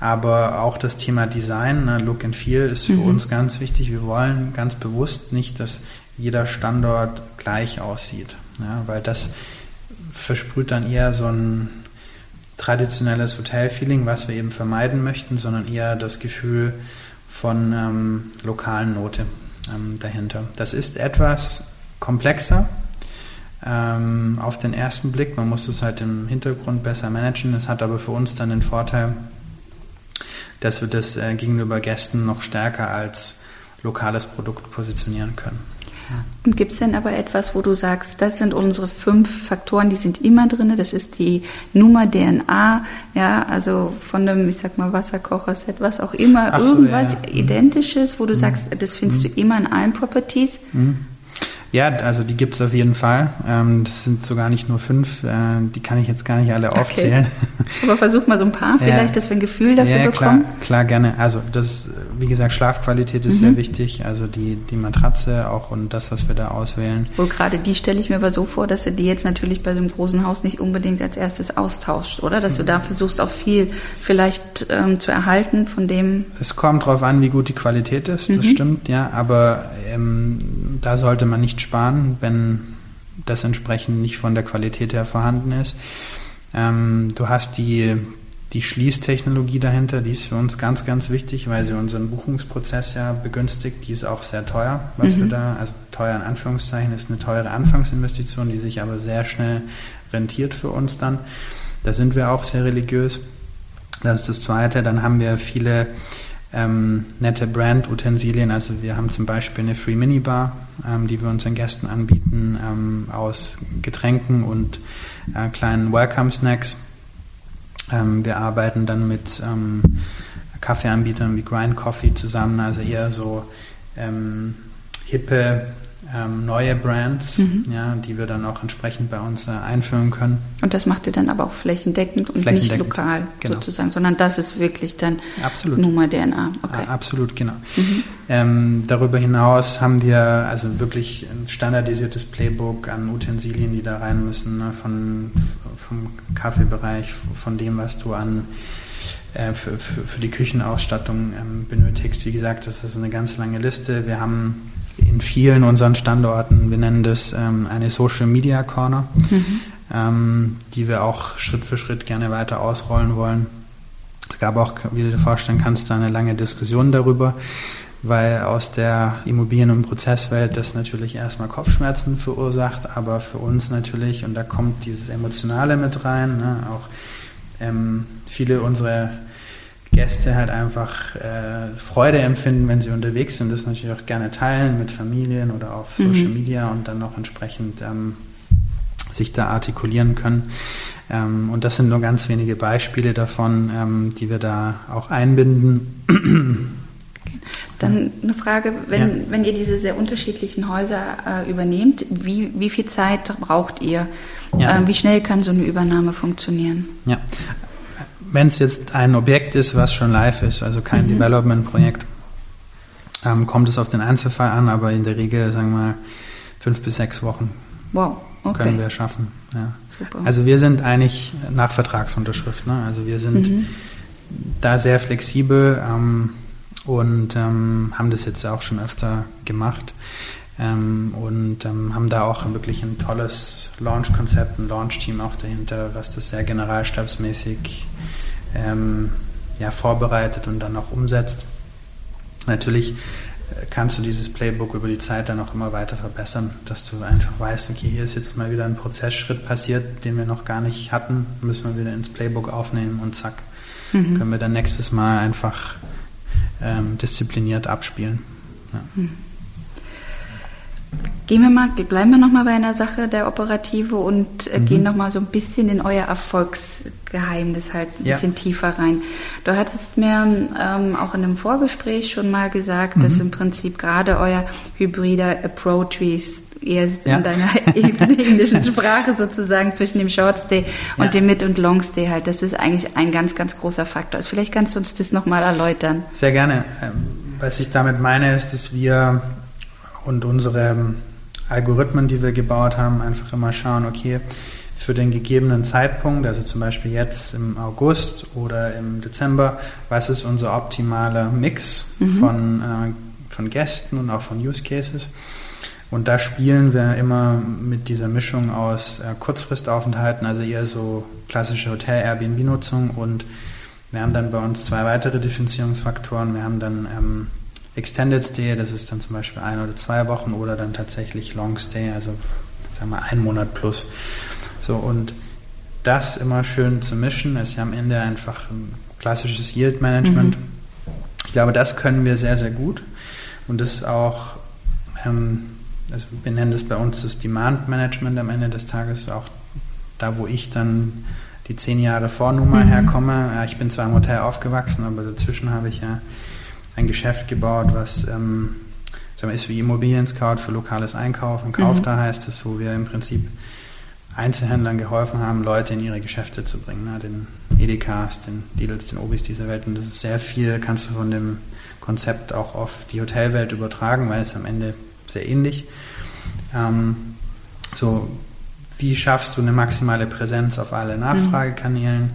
Aber auch das Thema Design, ne, Look and Feel, ist für mhm. uns ganz wichtig. Wir wollen ganz bewusst nicht, dass jeder Standort gleich aussieht, ja, weil das versprüht dann eher so ein traditionelles Hotelfeeling, was wir eben vermeiden möchten, sondern eher das Gefühl von ähm, lokalen Note ähm, dahinter. Das ist etwas komplexer ähm, auf den ersten Blick. Man muss es halt im Hintergrund besser managen. Es hat aber für uns dann den Vorteil, dass wir das äh, gegenüber Gästen noch stärker als lokales Produkt positionieren können. Und gibt es denn aber etwas, wo du sagst, das sind unsere fünf Faktoren, die sind immer drin, das ist die Nummer DNA, ja, also von einem, ich sag mal, Wasserkocher-Set, was auch immer, so, irgendwas ja. Mhm. Identisches, wo du mhm. sagst, das findest mhm. du immer in allen Properties. Mhm. Ja, also die gibt es auf jeden Fall. Ähm, das sind sogar nicht nur fünf, äh, die kann ich jetzt gar nicht alle aufzählen. Okay. Aber versuch mal so ein paar vielleicht, ja. dass wir ein Gefühl dafür ja, bekommen. Klar, klar, gerne. Also das, wie gesagt, Schlafqualität ist mhm. sehr wichtig. Also die, die Matratze auch und das, was wir da auswählen. Wohl gerade die stelle ich mir aber so vor, dass du die jetzt natürlich bei so einem großen Haus nicht unbedingt als erstes austauscht, oder? Dass du da versuchst auch viel vielleicht ähm, zu erhalten von dem. Es kommt darauf an, wie gut die Qualität ist, das mhm. stimmt, ja. Aber ähm, da sollte man nicht sparen, wenn das entsprechend nicht von der Qualität her vorhanden ist. Ähm, du hast die, die Schließtechnologie dahinter, die ist für uns ganz, ganz wichtig, weil sie unseren Buchungsprozess ja begünstigt. Die ist auch sehr teuer, was mhm. wir da, also teuer in Anführungszeichen, ist eine teure Anfangsinvestition, die sich aber sehr schnell rentiert für uns dann. Da sind wir auch sehr religiös. Das ist das Zweite. Dann haben wir viele ähm, nette Brand-Utensilien. Also wir haben zum Beispiel eine Free Minibar, ähm, die wir unseren Gästen anbieten, ähm, aus Getränken und äh, kleinen Welcome-Snacks. Ähm, wir arbeiten dann mit ähm, Kaffeeanbietern wie Grind Coffee zusammen, also eher so ähm, hippe ähm, neue Brands, mhm. ja, die wir dann auch entsprechend bei uns äh, einführen können. Und das macht ihr dann aber auch flächendeckend und flächendeckend, nicht lokal genau. sozusagen, sondern das ist wirklich dann absolut. Nummer DNA. Okay. Ah, absolut, genau. Mhm. Ähm, darüber hinaus haben wir also wirklich ein standardisiertes Playbook an Utensilien, die da rein müssen, ne, von, vom Kaffeebereich, von dem, was du an äh, für, für, für, die Küchenausstattung ähm, benötigst. Wie gesagt, das ist eine ganz lange Liste. Wir haben in vielen unseren Standorten, wir nennen das ähm, eine Social Media Corner, mhm. ähm, die wir auch Schritt für Schritt gerne weiter ausrollen wollen. Es gab auch, wie du dir vorstellen kannst, eine lange Diskussion darüber, weil aus der Immobilien- und Prozesswelt das natürlich erstmal Kopfschmerzen verursacht, aber für uns natürlich, und da kommt dieses Emotionale mit rein, ne, auch ähm, viele unserer Gäste halt einfach äh, Freude empfinden, wenn sie unterwegs sind, das natürlich auch gerne teilen mit Familien oder auf mhm. Social Media und dann auch entsprechend ähm, sich da artikulieren können. Ähm, und das sind nur ganz wenige Beispiele davon, ähm, die wir da auch einbinden. Dann eine Frage, wenn, ja. wenn ihr diese sehr unterschiedlichen Häuser äh, übernehmt, wie, wie viel Zeit braucht ihr? Ja. Äh, wie schnell kann so eine Übernahme funktionieren? Ja, wenn es jetzt ein Objekt ist, was schon live ist, also kein mhm. Development-Projekt, ähm, kommt es auf den Einzelfall an, aber in der Regel, sagen wir mal, fünf bis sechs Wochen wow. okay. können wir schaffen. Ja. Super. Also wir sind eigentlich nach Vertragsunterschrift. Ne? Also wir sind mhm. da sehr flexibel ähm, und ähm, haben das jetzt auch schon öfter gemacht. Ähm, und ähm, haben da auch wirklich ein tolles Launch-Konzept, ein Launch-Team auch dahinter, was das sehr generalstabsmäßig ähm, ja, vorbereitet und dann auch umsetzt. Natürlich äh, kannst du dieses Playbook über die Zeit dann auch immer weiter verbessern, dass du einfach weißt, okay, hier ist jetzt mal wieder ein Prozessschritt passiert, den wir noch gar nicht hatten, müssen wir wieder ins Playbook aufnehmen und zack, mhm. können wir dann nächstes Mal einfach ähm, diszipliniert abspielen. Ja. Hm. Gehen wir mal, bleiben wir nochmal bei einer Sache der Operative und äh, mhm. gehen nochmal so ein bisschen in euer Erfolgsgeheimnis halt ein ja. bisschen tiefer rein. Du hattest mir ähm, auch in einem Vorgespräch schon mal gesagt, mhm. dass im Prinzip gerade euer hybrider Approach, wie es eher ja. in deiner englischen Sprache sozusagen zwischen dem Shortstay und ja. dem Mid- und Longstay halt, dass das eigentlich ein ganz, ganz großer Faktor ist. Vielleicht kannst du uns das nochmal erläutern. Sehr gerne. Ähm, was ich damit meine, ist, dass wir und unsere Algorithmen, die wir gebaut haben, einfach immer schauen, okay, für den gegebenen Zeitpunkt, also zum Beispiel jetzt im August oder im Dezember, was ist unser optimaler Mix mhm. von, äh, von Gästen und auch von Use Cases? Und da spielen wir immer mit dieser Mischung aus äh, Kurzfristaufenthalten, also eher so klassische Hotel-Airbnb-Nutzung und wir haben dann bei uns zwei weitere Differenzierungsfaktoren. Wir haben dann ähm, Extended Stay, das ist dann zum Beispiel ein oder zwei Wochen oder dann tatsächlich Long Stay, also sagen wir ein Monat plus. So und das immer schön zu mischen, ist ja am Ende einfach ein klassisches Yield Management. Mhm. Ich glaube, das können wir sehr, sehr gut und das ist auch, ähm, also wir nennen das bei uns das Demand Management am Ende des Tages, auch da, wo ich dann die zehn Jahre Vornummer mhm. herkomme. Ja, ich bin zwar im Hotel aufgewachsen, aber dazwischen habe ich ja ein Geschäft gebaut, was ähm, sagen wir, ist wie Immobilien Scout für lokales Einkaufen. Kauf mhm. da heißt es, wo wir im Prinzip Einzelhändlern geholfen haben, Leute in ihre Geschäfte zu bringen. Ne? Den Edekas, den Lidls, den Obis dieser Welt. Und das ist sehr viel, kannst du von dem Konzept auch auf die Hotelwelt übertragen, weil es am Ende sehr ähnlich. Ähm, so, wie schaffst du eine maximale Präsenz auf alle Nachfragekanälen? Mhm.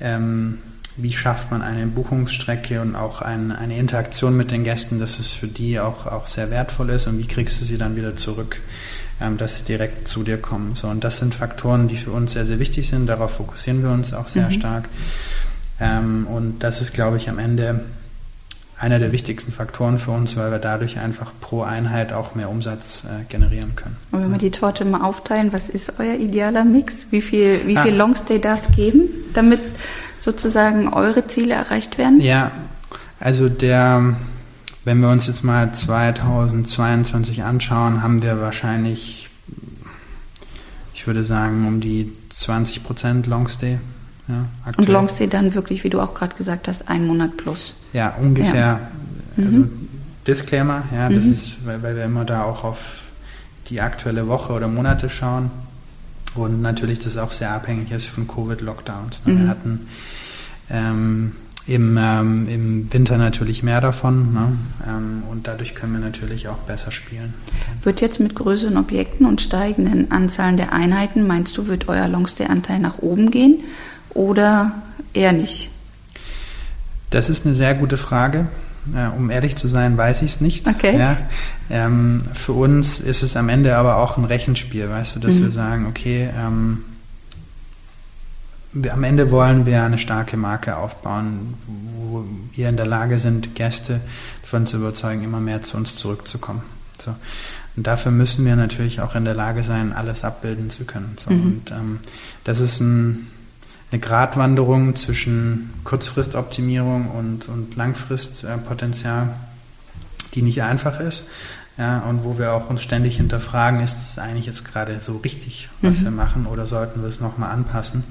Ähm, wie schafft man eine Buchungsstrecke und auch ein, eine Interaktion mit den Gästen, dass es für die auch, auch sehr wertvoll ist und wie kriegst du sie dann wieder zurück, ähm, dass sie direkt zu dir kommen. So, und das sind Faktoren, die für uns sehr, sehr wichtig sind. Darauf fokussieren wir uns auch sehr mhm. stark. Ähm, und das ist, glaube ich, am Ende einer der wichtigsten Faktoren für uns, weil wir dadurch einfach pro Einheit auch mehr Umsatz äh, generieren können. Und wenn wir die Torte mal aufteilen, was ist euer idealer Mix? Wie viel, wie ah. viel Longstay darf es geben, damit sozusagen eure Ziele erreicht werden? Ja, also der, wenn wir uns jetzt mal 2022 anschauen, haben wir wahrscheinlich, ich würde sagen, um die 20 Prozent Longstay. Ja, Und Longstay dann wirklich, wie du auch gerade gesagt hast, ein Monat plus. Ja, ungefähr. Ja. Also mhm. Disclaimer, ja, das mhm. ist, weil, weil wir immer da auch auf die aktuelle Woche oder Monate schauen. Und natürlich das auch sehr abhängig ist von Covid-Lockdowns. Ne? Mhm. Wir hatten ähm, im, ähm, im Winter natürlich mehr davon ne? ähm, und dadurch können wir natürlich auch besser spielen. Wird jetzt mit größeren Objekten und steigenden Anzahlen der Einheiten, meinst du, wird euer Longstay-Anteil nach oben gehen oder eher nicht? Das ist eine sehr gute Frage. Ja, um ehrlich zu sein, weiß ich es nicht. Okay. Ja, ähm, für uns ist es am Ende aber auch ein Rechenspiel, weißt du, dass mhm. wir sagen, okay, ähm, wir, am Ende wollen wir eine starke Marke aufbauen, wo wir in der Lage sind, Gäste davon zu überzeugen, immer mehr zu uns zurückzukommen. So. Und dafür müssen wir natürlich auch in der Lage sein, alles abbilden zu können. So. Mhm. Und ähm, das ist ein eine Gratwanderung zwischen Kurzfristoptimierung und, und Langfristpotenzial, die nicht einfach ist. Ja, und wo wir auch uns ständig hinterfragen, ist es eigentlich jetzt gerade so richtig, was mhm. wir machen, oder sollten wir es nochmal anpassen?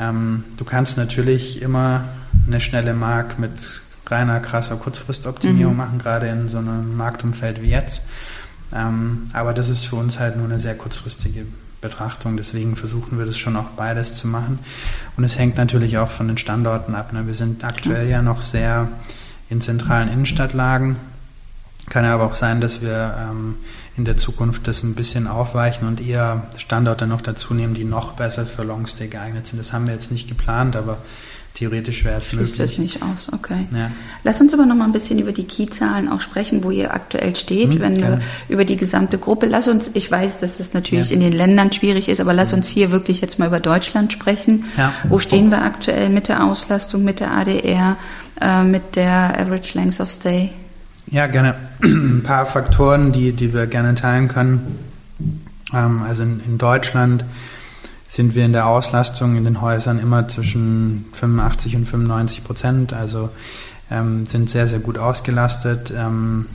Ähm, du kannst natürlich immer eine schnelle Mark mit reiner, krasser Kurzfristoptimierung mhm. machen, gerade in so einem Marktumfeld wie jetzt. Ähm, aber das ist für uns halt nur eine sehr kurzfristige Betrachtung. Deswegen versuchen wir das schon auch beides zu machen. Und es hängt natürlich auch von den Standorten ab. Ne? Wir sind aktuell ja noch sehr in zentralen Innenstadtlagen. Kann ja aber auch sein, dass wir ähm, in der Zukunft das ein bisschen aufweichen und eher Standorte noch dazu nehmen, die noch besser für Longstay geeignet sind. Das haben wir jetzt nicht geplant, aber theoretisch wäre es möglich. Schließt das nicht aus, okay. Ja. Lass uns aber noch mal ein bisschen über die Key-Zahlen auch sprechen, wo ihr aktuell steht, hm, wenn gerne. wir über die gesamte Gruppe, lass uns, ich weiß, dass das natürlich ja. in den Ländern schwierig ist, aber lass uns hier wirklich jetzt mal über Deutschland sprechen. Ja. Wo stehen wir aktuell mit der Auslastung, mit der ADR, äh, mit der Average Length of Stay? Ja, gerne. Ein paar Faktoren, die, die wir gerne teilen können. Ähm, also in, in Deutschland sind wir in der Auslastung in den Häusern immer zwischen 85 und 95 Prozent. Also ähm, sind sehr, sehr gut ausgelastet. Ähm,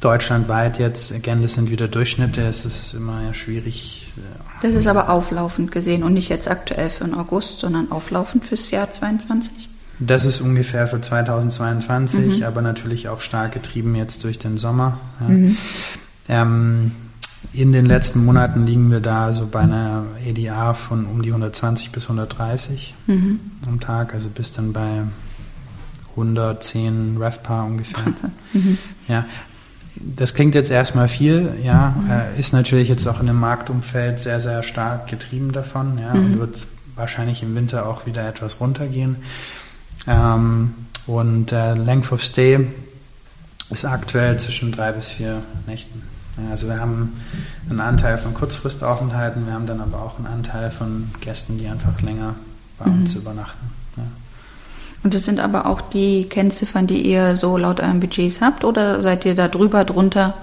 deutschlandweit jetzt, again, das sind wieder Durchschnitte, es ist immer ja schwierig. Äh, das ist aber auflaufend gesehen und nicht jetzt aktuell für den August, sondern auflaufend fürs Jahr 2022? Das ist ungefähr für 2022, mhm. aber natürlich auch stark getrieben jetzt durch den Sommer. Ja. Mhm. Ähm, in den letzten Monaten liegen wir da so bei einer EDA von um die 120 bis 130 mhm. am Tag, also bis dann bei 110 RevPAR ungefähr. Mhm. Ja, das klingt jetzt erstmal viel, ja, mhm. äh, ist natürlich jetzt auch in dem Marktumfeld sehr, sehr stark getrieben davon, ja, mhm. und wird wahrscheinlich im Winter auch wieder etwas runtergehen. Ähm, und äh, Length of Stay ist aktuell zwischen drei bis vier Nächten. Also wir haben einen Anteil von Kurzfristaufenthalten, wir haben dann aber auch einen Anteil von Gästen, die einfach länger bei mhm. uns übernachten. Ja. Und das sind aber auch die Kennziffern, die ihr so laut euren Budgets habt oder seid ihr da drüber, drunter?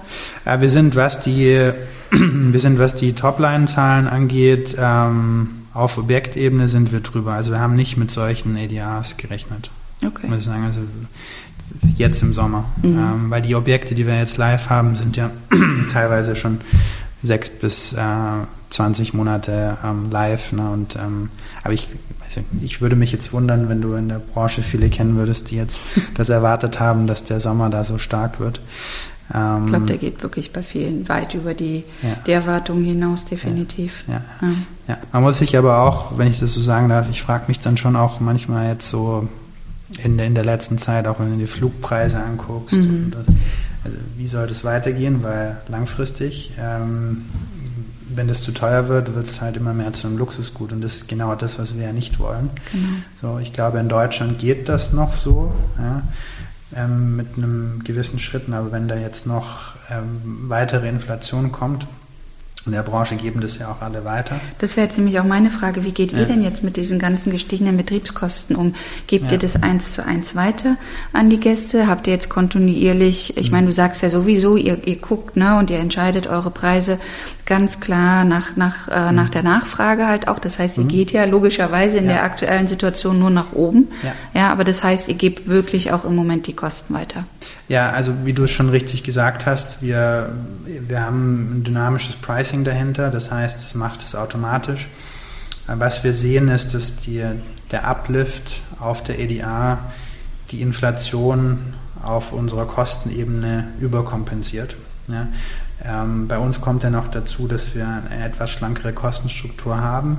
Ja, wir sind, was die, wir sind, was die Topline-Zahlen angeht, ähm, auf Objektebene sind wir drüber. Also wir haben nicht mit solchen ADRs gerechnet. Okay. Muss ich sagen, also jetzt im Sommer. Mhm. Ähm, weil die Objekte, die wir jetzt live haben, sind ja teilweise schon sechs bis äh, 20 Monate ähm, live. Ne? Und, ähm, aber ich, also ich würde mich jetzt wundern, wenn du in der Branche viele kennen würdest, die jetzt das erwartet haben, dass der Sommer da so stark wird. Ähm, ich glaube, der geht wirklich bei vielen weit über die, ja. die Erwartungen hinaus, definitiv. Ja, ja. ja, man muss sich aber auch, wenn ich das so sagen darf, ich frage mich dann schon auch manchmal jetzt so in der, in der letzten Zeit, auch wenn du die Flugpreise anguckst, mhm. das, also wie soll das weitergehen, weil langfristig ähm, wenn das zu teuer wird, wird es halt immer mehr zu einem Luxusgut. Und das ist genau das, was wir ja nicht wollen. Genau. So, ich glaube, in Deutschland geht das noch so, ja, ähm, mit einem gewissen Schritten. Aber wenn da jetzt noch ähm, weitere Inflation kommt, in der Branche geben das ja auch alle weiter. Das wäre jetzt nämlich auch meine Frage. Wie geht ja. ihr denn jetzt mit diesen ganzen gestiegenen Betriebskosten um? Gebt ja. ihr das eins zu eins weiter an die Gäste? Habt ihr jetzt kontinuierlich, ich mhm. meine, du sagst ja sowieso, ihr, ihr guckt ne, und ihr entscheidet eure Preise ganz klar nach, nach, äh, mhm. nach der Nachfrage halt auch. Das heißt, ihr mhm. geht ja logischerweise in ja. der aktuellen Situation nur nach oben. Ja. ja, aber das heißt, ihr gebt wirklich auch im Moment die Kosten weiter. Ja, also wie du es schon richtig gesagt hast, wir, wir haben ein dynamisches Pricing dahinter. Das heißt, es macht es automatisch. Was wir sehen, ist, dass die, der Uplift auf der EDA die Inflation auf unserer Kostenebene überkompensiert. Ja. Ähm, bei uns kommt ja noch dazu, dass wir eine etwas schlankere Kostenstruktur haben.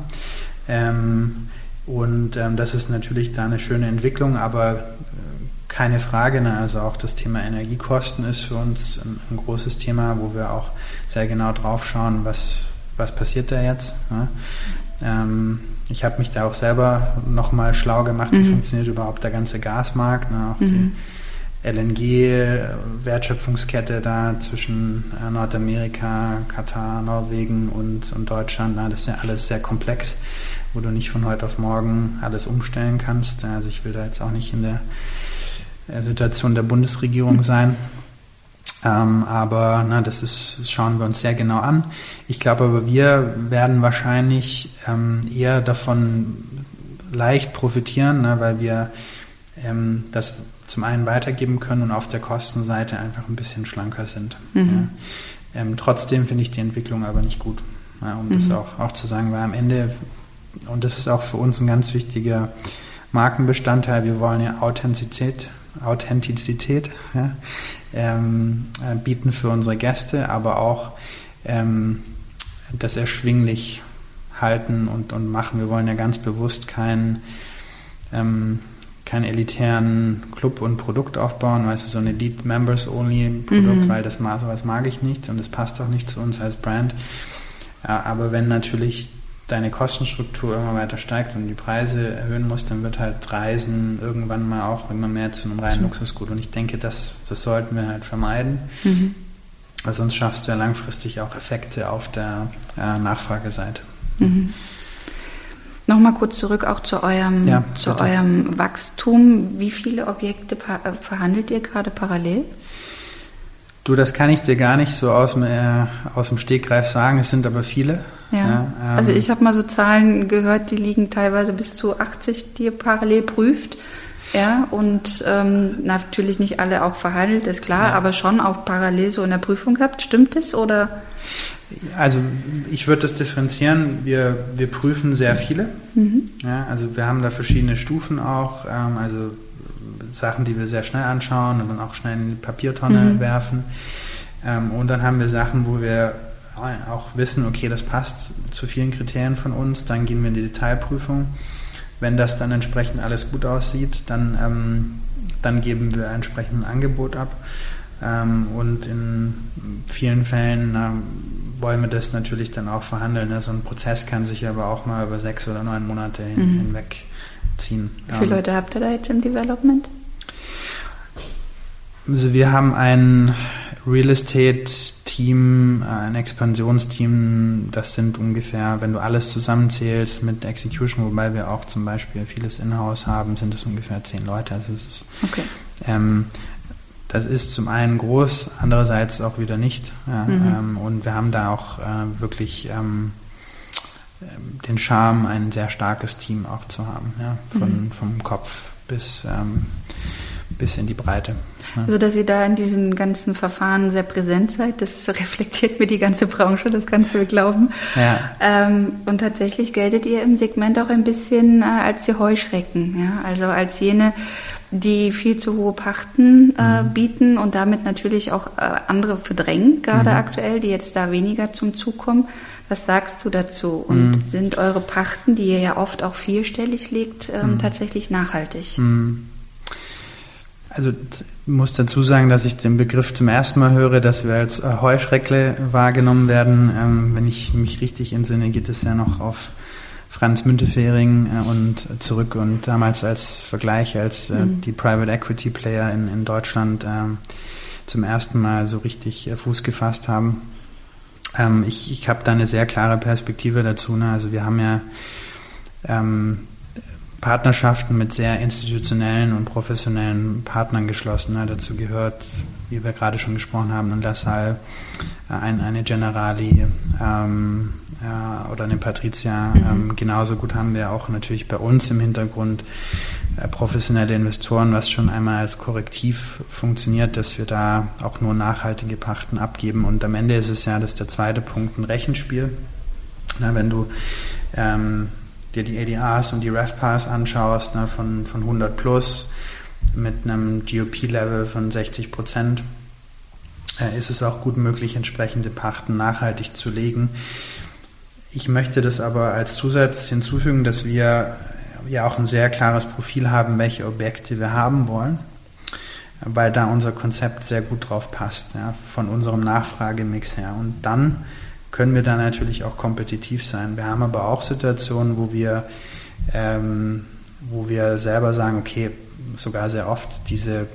Ähm, und ähm, das ist natürlich da eine schöne Entwicklung, aber äh, keine Frage. Ne? Also auch das Thema Energiekosten ist für uns ein, ein, großes Thema, wo wir auch sehr genau drauf schauen, was, was passiert da jetzt. Ne? Ähm, ich habe mich da auch selber nochmal schlau gemacht, mhm. wie funktioniert überhaupt der ganze Gasmarkt. Ne? Auch mhm. die, LNG-Wertschöpfungskette da zwischen äh, Nordamerika, Katar, Norwegen und, und Deutschland. Das ist ja alles sehr komplex, wo du nicht von heute auf morgen alles umstellen kannst. Also ich will da jetzt auch nicht in der Situation der Bundesregierung sein. Ähm, aber na, das, ist, das schauen wir uns sehr genau an. Ich glaube aber, wir werden wahrscheinlich ähm, eher davon leicht profitieren, ne, weil wir ähm, das zum einen weitergeben können und auf der Kostenseite einfach ein bisschen schlanker sind. Mhm. Ja. Ähm, trotzdem finde ich die Entwicklung aber nicht gut, ja, um mhm. das auch, auch zu sagen, weil am Ende, und das ist auch für uns ein ganz wichtiger Markenbestandteil, wir wollen ja Authentizität, Authentizität ja, ähm, äh, bieten für unsere Gäste, aber auch ähm, das erschwinglich halten und, und machen. Wir wollen ja ganz bewusst keinen ähm, keinen elitären Club und Produkt aufbauen, weißt du, so ein Elite Members Only Produkt, mhm. weil das sowas mag ich nicht und das passt auch nicht zu uns als Brand. Ja, aber wenn natürlich deine Kostenstruktur immer weiter steigt und die Preise erhöhen muss, dann wird halt Reisen irgendwann mal auch immer mehr zu einem reinen Luxusgut. Und ich denke, das, das sollten wir halt vermeiden. Mhm. Weil sonst schaffst du ja langfristig auch Effekte auf der äh, Nachfrageseite. Mhm. Nochmal kurz zurück auch zu eurem, ja, zu eurem Wachstum. Wie viele Objekte äh, verhandelt ihr gerade parallel? Du, das kann ich dir gar nicht so aus dem, äh, aus dem Stegreif sagen. Es sind aber viele. Ja. ja ähm, also ich habe mal so Zahlen gehört, die liegen teilweise bis zu 80, die ihr parallel prüft. Ja, und ähm, natürlich nicht alle auch verhandelt, ist klar, ja. aber schon auch parallel so in der Prüfung gehabt. Stimmt das oder? Also ich würde das differenzieren. Wir, wir prüfen sehr viele. Mhm. Ja, also wir haben da verschiedene Stufen auch. Ähm, also Sachen, die wir sehr schnell anschauen und dann auch schnell in die Papiertonne mhm. werfen. Ähm, und dann haben wir Sachen, wo wir auch wissen, okay, das passt zu vielen Kriterien von uns. Dann gehen wir in die Detailprüfung. Wenn das dann entsprechend alles gut aussieht, dann, ähm, dann geben wir entsprechend ein Angebot ab. Ähm, und in vielen Fällen na, wollen wir das natürlich dann auch verhandeln. Ne? So ein Prozess kann sich aber auch mal über sechs oder neun Monate hin, mhm. hinweg ziehen. Wie viele ähm, Leute habt ihr da jetzt im Development? Also wir haben ein Real Estate Team, ein Expansionsteam, das sind ungefähr, wenn du alles zusammenzählst mit Execution, wobei wir auch zum Beispiel vieles in-house haben, sind es ungefähr zehn Leute. Also es ist, okay. ähm, das ist zum einen groß, andererseits auch wieder nicht. Ja, mhm. ähm, und wir haben da auch äh, wirklich ähm, den Charme, ein sehr starkes Team auch zu haben, ja, von, mhm. vom Kopf bis, ähm, bis in die Breite. Ja. Also, dass ihr da in diesen ganzen Verfahren sehr präsent seid, das reflektiert mir die ganze Branche, das kannst du mir glauben. Ja. Ähm, und tatsächlich geltet ihr im Segment auch ein bisschen äh, als die Heuschrecken, ja? also als jene, die viel zu hohe Pachten äh, mhm. bieten und damit natürlich auch äh, andere verdrängen, gerade mhm. aktuell, die jetzt da weniger zum Zug kommen. Was sagst du dazu? Und mhm. sind eure Pachten, die ihr ja oft auch vierstellig legt, ähm, mhm. tatsächlich nachhaltig? Mhm. Also ich muss dazu sagen, dass ich den Begriff zum ersten Mal höre, dass wir als äh, Heuschreckle wahrgenommen werden. Ähm, wenn ich mich richtig entsinne, geht es ja noch auf Franz Müntefering äh, und zurück und damals als Vergleich, als äh, mhm. die Private Equity Player in, in Deutschland ähm, zum ersten Mal so richtig Fuß gefasst haben. Ähm, ich ich habe da eine sehr klare Perspektive dazu. Ne? Also wir haben ja Partnerschaften mit sehr institutionellen und professionellen Partnern geschlossen. Ne? Dazu gehört, wie wir gerade schon gesprochen haben, ein LaSalle, äh, ein, eine Generali ähm, äh, oder eine Patricia. Mhm. Ähm, genauso gut haben wir auch natürlich bei uns im Hintergrund äh, professionelle Investoren, was schon einmal als Korrektiv funktioniert, dass wir da auch nur nachhaltige Pachten abgeben. Und am Ende ist es ja, das ist der zweite Punkt, ein Rechenspiel. Na, wenn du ähm, dir die ADRs und die RevPARs anschaust, ne, von, von 100 plus mit einem GOP-Level von 60 Prozent, äh, ist es auch gut möglich, entsprechende Pachten nachhaltig zu legen. Ich möchte das aber als Zusatz hinzufügen, dass wir ja auch ein sehr klares Profil haben, welche Objekte wir haben wollen, weil da unser Konzept sehr gut drauf passt, ja, von unserem Nachfragemix her. Und dann können wir da natürlich auch kompetitiv sein. Wir haben aber auch Situationen, wo wir, ähm, wo wir selber sagen, okay, sogar sehr oft diese äh,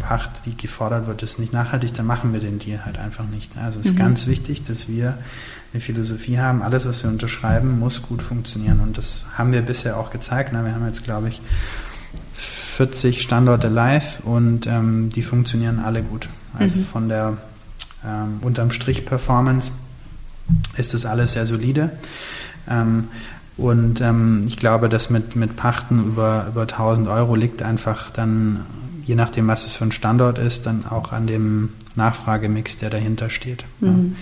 Pacht, die gefordert wird, ist nicht nachhaltig, dann machen wir den Deal halt einfach nicht. Also es ist mhm. ganz wichtig, dass wir eine Philosophie haben, alles, was wir unterschreiben, muss gut funktionieren. Und das haben wir bisher auch gezeigt. Na, wir haben jetzt, glaube ich, 40 Standorte live und ähm, die funktionieren alle gut. Also mhm. von der ähm, unterm Strich Performance ist das alles sehr solide. Ähm, und ähm, ich glaube, dass mit, mit Pachten über, über 1000 Euro liegt einfach dann, je nachdem, was es für ein Standort ist, dann auch an dem Nachfragemix, der dahinter steht mhm.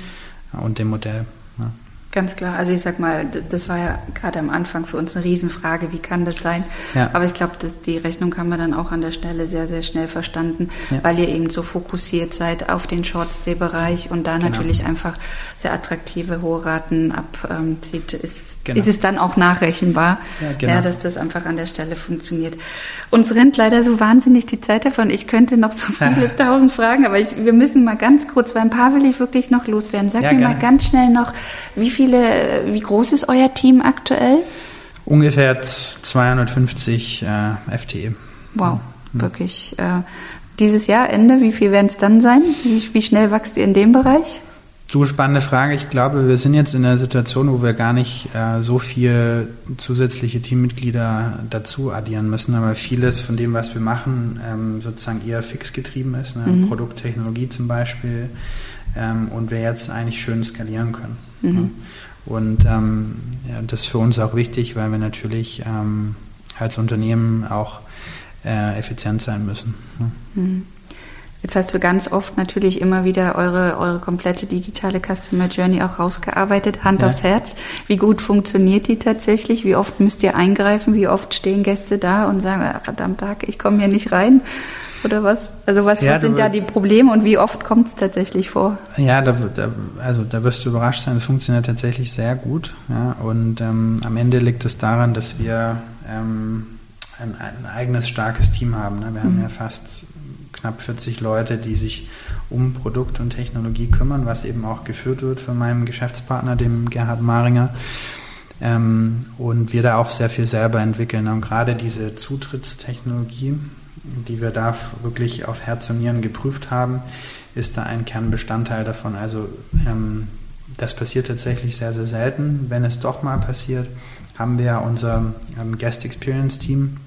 ja, und dem Modell. Ja. Ganz klar. Also ich sag mal, das war ja gerade am Anfang für uns eine Riesenfrage, wie kann das sein? Ja. Aber ich glaube, die Rechnung haben wir dann auch an der Stelle sehr, sehr schnell verstanden, ja. weil ihr eben so fokussiert seid auf den Shortstay-Bereich und da genau. natürlich einfach sehr attraktive hohe Raten abzieht, ist, genau. ist es dann auch nachrechenbar, ja, genau. dass das einfach an der Stelle funktioniert. Uns rennt leider so wahnsinnig die Zeit davon. Ich könnte noch so viele tausend Fragen, aber ich, wir müssen mal ganz kurz, weil ein paar will ich wirklich noch loswerden. Sag mir mal ganz schnell noch, wie viel viele, wie groß ist euer Team aktuell? Ungefähr 250 äh, FTE. Wow, mhm. wirklich. Äh, dieses Jahr Ende, wie viel werden es dann sein? Wie, wie schnell wächst ihr in dem Bereich? Du, spannende Frage. Ich glaube, wir sind jetzt in einer Situation, wo wir gar nicht äh, so viel zusätzliche Teammitglieder dazu addieren müssen, aber vieles von dem, was wir machen, ähm, sozusagen eher fix getrieben ist. Ne? Mhm. Produkttechnologie zum Beispiel. Ähm, und wir jetzt eigentlich schön skalieren können. Mhm. Ne? Und ähm, ja, das ist für uns auch wichtig, weil wir natürlich ähm, als Unternehmen auch äh, effizient sein müssen. Mhm. Jetzt hast du ganz oft natürlich immer wieder eure, eure komplette digitale Customer Journey auch rausgearbeitet, Hand ja. aufs Herz. Wie gut funktioniert die tatsächlich? Wie oft müsst ihr eingreifen? Wie oft stehen Gäste da und sagen, ah, verdammt Tag, ich komme hier nicht rein? Oder was? Also was, ja, was sind da die Probleme und wie oft kommt es tatsächlich vor? Ja, da, da, also da wirst du überrascht sein, es funktioniert tatsächlich sehr gut. Ja, und ähm, am Ende liegt es daran, dass wir ähm, ein, ein, eigenes starkes Team haben. Ne? Wir mhm. haben ja fast knapp 40 Leute, die sich um Produkt und Technologie kümmern, was eben auch geführt wird von meinem Geschäftspartner, dem Gerhard Maringer. Ähm, und wir da auch sehr viel selber entwickeln. Und gerade diese Zutrittstechnologie, die wir da wirklich auf Herz und Nieren geprüft haben, ist da ein Kernbestandteil davon. Also ähm, das passiert tatsächlich sehr, sehr selten. Wenn es doch mal passiert, haben wir unser ähm, Guest Experience Team,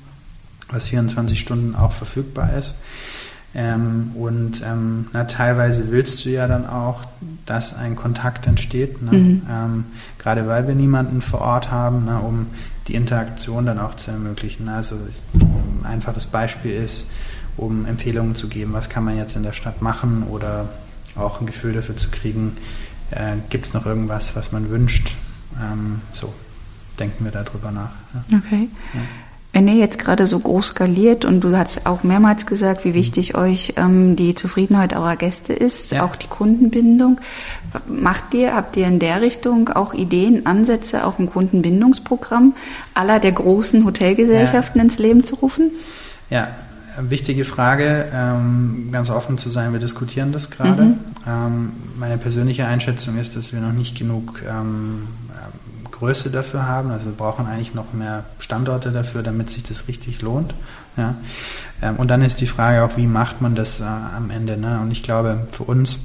was 24 Stunden auch verfügbar ist. Ähm, und ähm, na, teilweise willst du ja dann auch, dass ein Kontakt entsteht, ne? mhm. ähm, gerade weil wir niemanden vor Ort haben, ne, um die Interaktion dann auch zu ermöglichen. Also ein einfaches Beispiel ist, um Empfehlungen zu geben, was kann man jetzt in der Stadt machen oder auch ein Gefühl dafür zu kriegen, äh, gibt es noch irgendwas, was man wünscht. Ähm, so denken wir darüber nach. Ja. Okay. Ja. Wenn ihr jetzt gerade so groß skaliert und du hast auch mehrmals gesagt, wie wichtig euch ähm, die Zufriedenheit eurer Gäste ist, ja. auch die Kundenbindung, macht ihr, habt ihr in der Richtung auch Ideen, Ansätze, auch ein Kundenbindungsprogramm aller der großen Hotelgesellschaften ja. ins Leben zu rufen? Ja, wichtige Frage, ähm, ganz offen zu sein, wir diskutieren das gerade. Mhm. Ähm, meine persönliche Einschätzung ist, dass wir noch nicht genug ähm, Größe dafür haben. Also wir brauchen eigentlich noch mehr Standorte dafür, damit sich das richtig lohnt. Ja. Ähm, und dann ist die Frage auch, wie macht man das äh, am Ende? Ne? Und ich glaube, für uns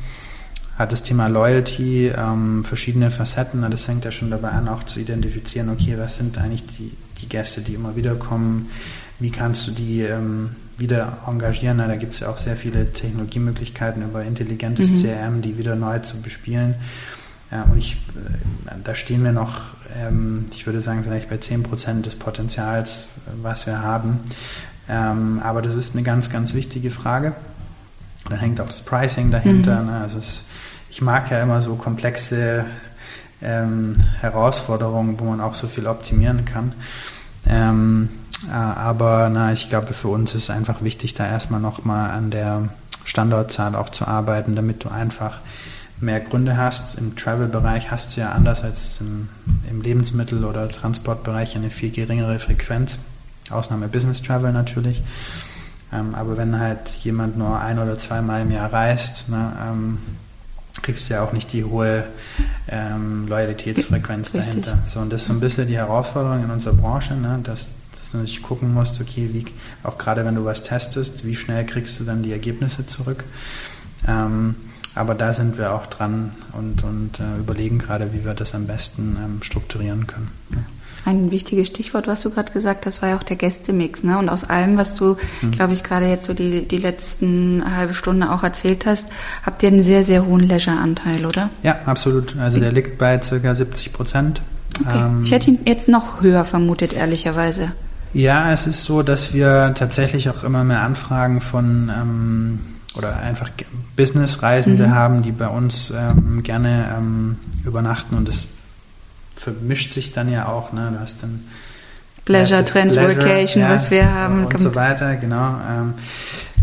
hat das Thema Loyalty ähm, verschiedene Facetten. Das fängt ja schon dabei an, auch zu identifizieren, okay, was sind eigentlich die, die Gäste, die immer wieder kommen? Wie kannst du die ähm, wieder engagieren? Na, da gibt es ja auch sehr viele Technologiemöglichkeiten über intelligentes mhm. CRM, die wieder neu zu bespielen. Ja, und ich, äh, da stehen wir noch, ähm, ich würde sagen, vielleicht bei 10 Prozent des Potenzials, was wir haben. Ähm, aber das ist eine ganz, ganz wichtige Frage. Da hängt auch das Pricing dahinter. Mhm. Ne? Also es, ich mag ja immer so komplexe ähm, Herausforderungen, wo man auch so viel optimieren kann. Ähm, äh, aber na, ich glaube, für uns ist einfach wichtig, da erstmal nochmal an der Standortzahl auch zu arbeiten, damit du einfach mehr Gründe hast. Im Travel-Bereich hast du ja anders als im, im Lebensmittel- oder Transportbereich eine viel geringere Frequenz. Ausnahme Business Travel natürlich. Ähm, aber wenn halt jemand nur ein oder zweimal im Jahr reist, ne, ähm, kriegst du ja auch nicht die hohe ähm, Loyalitätsfrequenz Richtig. dahinter. So, und das ist so ein bisschen die Herausforderung in unserer Branche, ne, dass, dass du natürlich gucken musst, okay, wie, auch gerade wenn du was testest, wie schnell kriegst du dann die Ergebnisse zurück. Ähm, aber da sind wir auch dran und, und äh, überlegen gerade, wie wir das am besten ähm, strukturieren können. Ja. Ein wichtiges Stichwort, was du gerade gesagt hast, war ja auch der Gästemix. Ne? Und aus allem, was du, mhm. glaube ich, gerade jetzt so die, die letzten halbe Stunde auch erzählt hast, habt ihr einen sehr, sehr hohen Leisure-Anteil, oder? Ja, absolut. Also der liegt bei ca. 70 Prozent. Okay. Ähm, ich hätte ihn jetzt noch höher vermutet, ehrlicherweise. Ja, es ist so, dass wir tatsächlich auch immer mehr Anfragen von ähm, oder einfach Businessreisende mhm. haben, die bei uns ähm, gerne ähm, übernachten und das vermischt sich dann ja auch. Ne? Du hast dann Pleasure, Transworkation, ja, was wir haben. Und so weiter, genau. Ähm,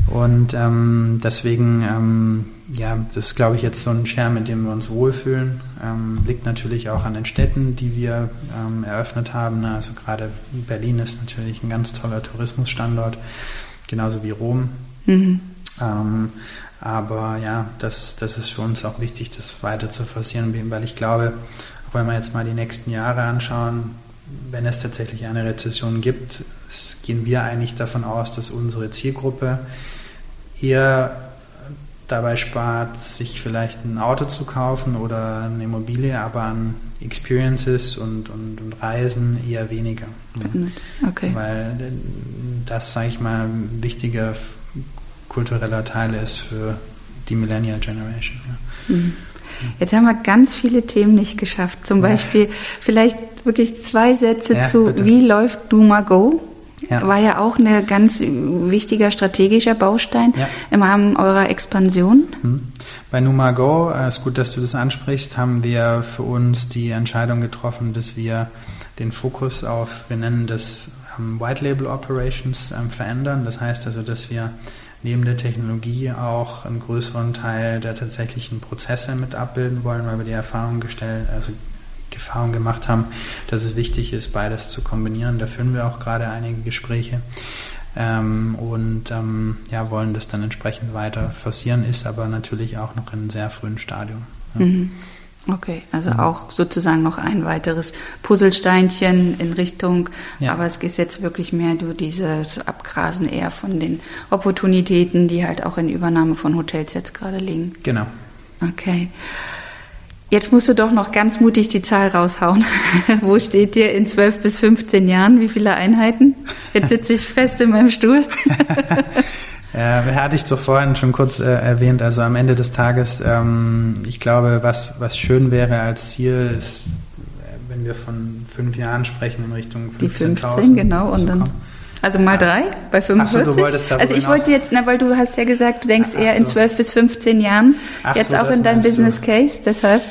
und ähm, deswegen, ähm, ja, das ist, glaube ich, jetzt so ein Share, mit dem wir uns wohlfühlen. Ähm, liegt natürlich auch an den Städten, die wir eröffnet haben. Ne? Also gerade Berlin ist natürlich ein ganz toller Tourismusstandort, genauso wie Rom. Mhm. Ähm, aber ja, das, das ist für uns auch wichtig, das weiter zu forcieren, weil ich glaube, auch wenn wir jetzt mal die nächsten Jahre anschauen, wenn es tatsächlich eine Rezession gibt, gehen wir eigentlich davon aus, dass unsere Zielgruppe eher dabei spart, sich vielleicht ein Auto zu kaufen oder eine Immobilie, aber an Experiences und, und, und Reisen eher weniger. Okay. Weil das, sage ich mal, wichtiger kultureller Teil ist für die Millennial Generation. Ja. Mhm. Jetzt haben wir ganz viele Themen nicht geschafft. Zum Beispiel vielleicht wirklich zwei Sätze ja, zu, bitte. wie läuft Duma Go? war ja auch ein ganz wichtiger strategischer Baustein im Rahmen eurer Expansion. Mhm. Bei Numago, es äh, ist gut, dass du das ansprichst, haben wir für uns die Entscheidung getroffen, dass wir den Fokus auf, wir nennen das ähm, White Label Operations, ähm, verändern. Das heißt also, dass wir neben der Technologie auch einen größeren Teil der tatsächlichen Prozesse mit abbilden wollen, weil wir die Erfahrung gestellt, also Erfahrung gemacht haben, dass es wichtig ist, beides zu kombinieren. Da führen wir auch gerade einige Gespräche ähm, und ähm, ja, wollen das dann entsprechend weiter forcieren, ist aber natürlich auch noch in einem sehr frühen Stadium. Ja. Mhm. Okay, also auch sozusagen noch ein weiteres Puzzlesteinchen in Richtung, ja. aber es geht jetzt wirklich mehr durch dieses Abgrasen eher von den Opportunitäten, die halt auch in Übernahme von Hotels jetzt gerade liegen. Genau. Okay. Jetzt musst du doch noch ganz mutig die Zahl raushauen. Wo steht dir in 12 bis 15 Jahren? Wie viele Einheiten? Jetzt sitze ich fest in meinem Stuhl. Ja, hatte ich doch vorhin schon kurz äh, erwähnt. Also am Ende des Tages, ähm, ich glaube, was, was schön wäre als Ziel, ist, wenn wir von fünf Jahren sprechen in Richtung 15.000. Die 15, genau. Und dann, also mal drei bei 45? Ach so, also ich wollte jetzt, na, weil du hast ja gesagt, du denkst ach, eher so. in 12 bis 15 Jahren. Ach jetzt so, auch in deinem Business. Case, deshalb.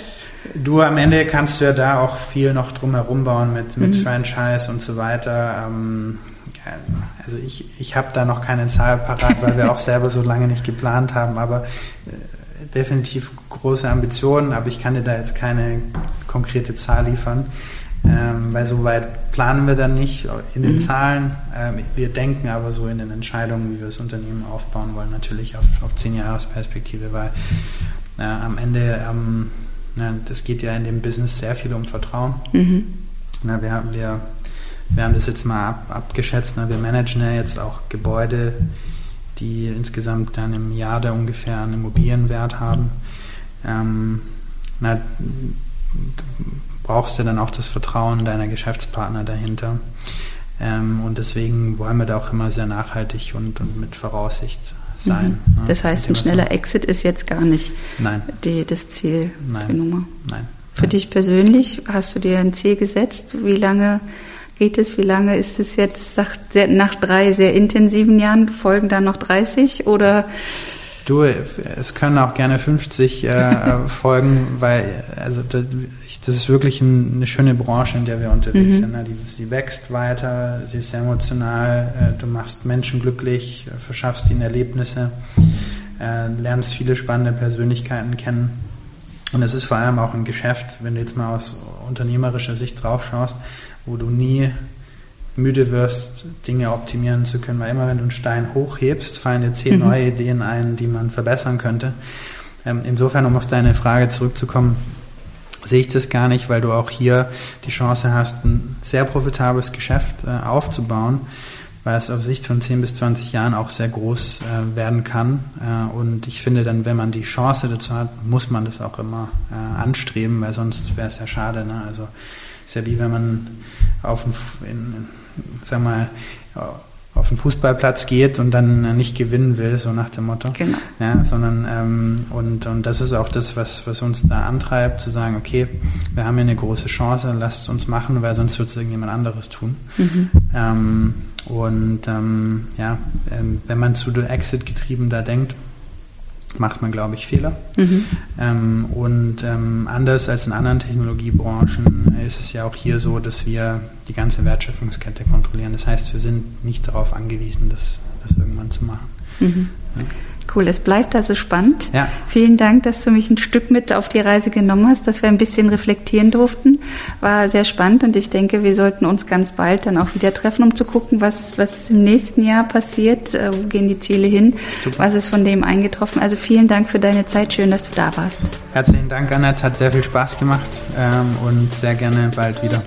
Du am Ende kannst du ja da auch viel noch drum herum bauen mit, mit mhm. Franchise und so weiter. Ähm, also ich, ich habe da noch keine Zahl parat, weil wir auch selber so lange nicht geplant haben, aber äh, definitiv große Ambitionen, aber ich kann dir da jetzt keine konkrete Zahl liefern, ähm, weil so weit planen wir dann nicht in den mhm. Zahlen. Ähm, wir denken aber so in den Entscheidungen, wie wir das Unternehmen aufbauen wollen, natürlich auf, auf zehn Jahresperspektive, weil äh, am Ende, ähm, na, das geht ja in dem Business sehr viel um Vertrauen. Mhm. Na, wir, wir wir haben das jetzt mal ab, abgeschätzt. Ne? Wir managen ja jetzt auch Gebäude, die insgesamt dann im Jahr da ungefähr einen Immobilienwert haben. Ähm, na, du brauchst ja dann auch das Vertrauen deiner Geschäftspartner dahinter. Ähm, und deswegen wollen wir da auch immer sehr nachhaltig und, und mit Voraussicht sein. Mhm. Ne? Das heißt, ein schneller Exit ist jetzt gar nicht Nein. Die, das Ziel Nein. für Nummer. Nein. Für Nein. dich persönlich, hast du dir ein Ziel gesetzt? Wie lange geht es? Wie lange ist es jetzt? Nach drei sehr intensiven Jahren folgen dann noch 30 oder? Du, es können auch gerne 50 äh, folgen, weil also das, ist wirklich eine schöne Branche, in der wir unterwegs mhm. sind. Ne? Die, sie wächst weiter, sie ist emotional, äh, du machst Menschen glücklich, verschaffst ihnen Erlebnisse, äh, lernst viele spannende Persönlichkeiten kennen. Und es ist vor allem auch ein Geschäft, wenn du jetzt mal aus unternehmerischer Sicht drauf schaust, wo du nie müde wirst, Dinge optimieren zu können, weil immer wenn du einen Stein hochhebst, fallen dir zehn mhm. neue Ideen ein, die man verbessern könnte. Ähm, insofern, um auf deine Frage zurückzukommen, sehe ich das gar nicht, weil du auch hier die Chance hast, ein sehr profitables Geschäft äh, aufzubauen, weil es auf Sicht von 10 bis 20 Jahren auch sehr groß äh, werden kann. Äh, und ich finde dann, wenn man die Chance dazu hat, muss man das auch immer anstreben, weil sonst wäre es ja schade. Ne? Also ist ja wie wenn man auf den, in, sag mal, auf den Fußballplatz geht und dann nicht gewinnen will, so nach dem Motto. Genau. Ja, sondern ähm, und, und das ist auch das, was, was uns da antreibt, zu sagen, okay, wir haben hier eine große Chance, lasst es uns machen, weil sonst wird es irgendjemand anderes tun. Mhm. Ähm, und ähm, ja, ähm, wenn man zu Exit getrieben da denkt, macht man, glaube ich, Fehler. Mhm. Ähm, und ähm, anders als in anderen Technologiebranchen ist es ja auch hier so, dass wir die ganze Wertschöpfungskette kontrollieren. Das heißt, wir sind nicht darauf angewiesen, das, das irgendwann zu machen. Mhm. Ja. Cool, es bleibt also spannend. Ja. Vielen Dank, dass du mich ein Stück mit auf die Reise genommen hast, dass wir ein bisschen reflektieren durften. War sehr spannend und ich denke, wir sollten uns ganz bald dann auch wieder treffen, um zu gucken, was, was ist im nächsten Jahr passiert, äh, wo gehen die Ziele hin, Super. was ist von dem eingetroffen. Also vielen Dank für deine Zeit, schön, dass du da warst. Herzlichen Dank, Annette, hat sehr viel Spaß gemacht ähm, und sehr gerne bald wieder.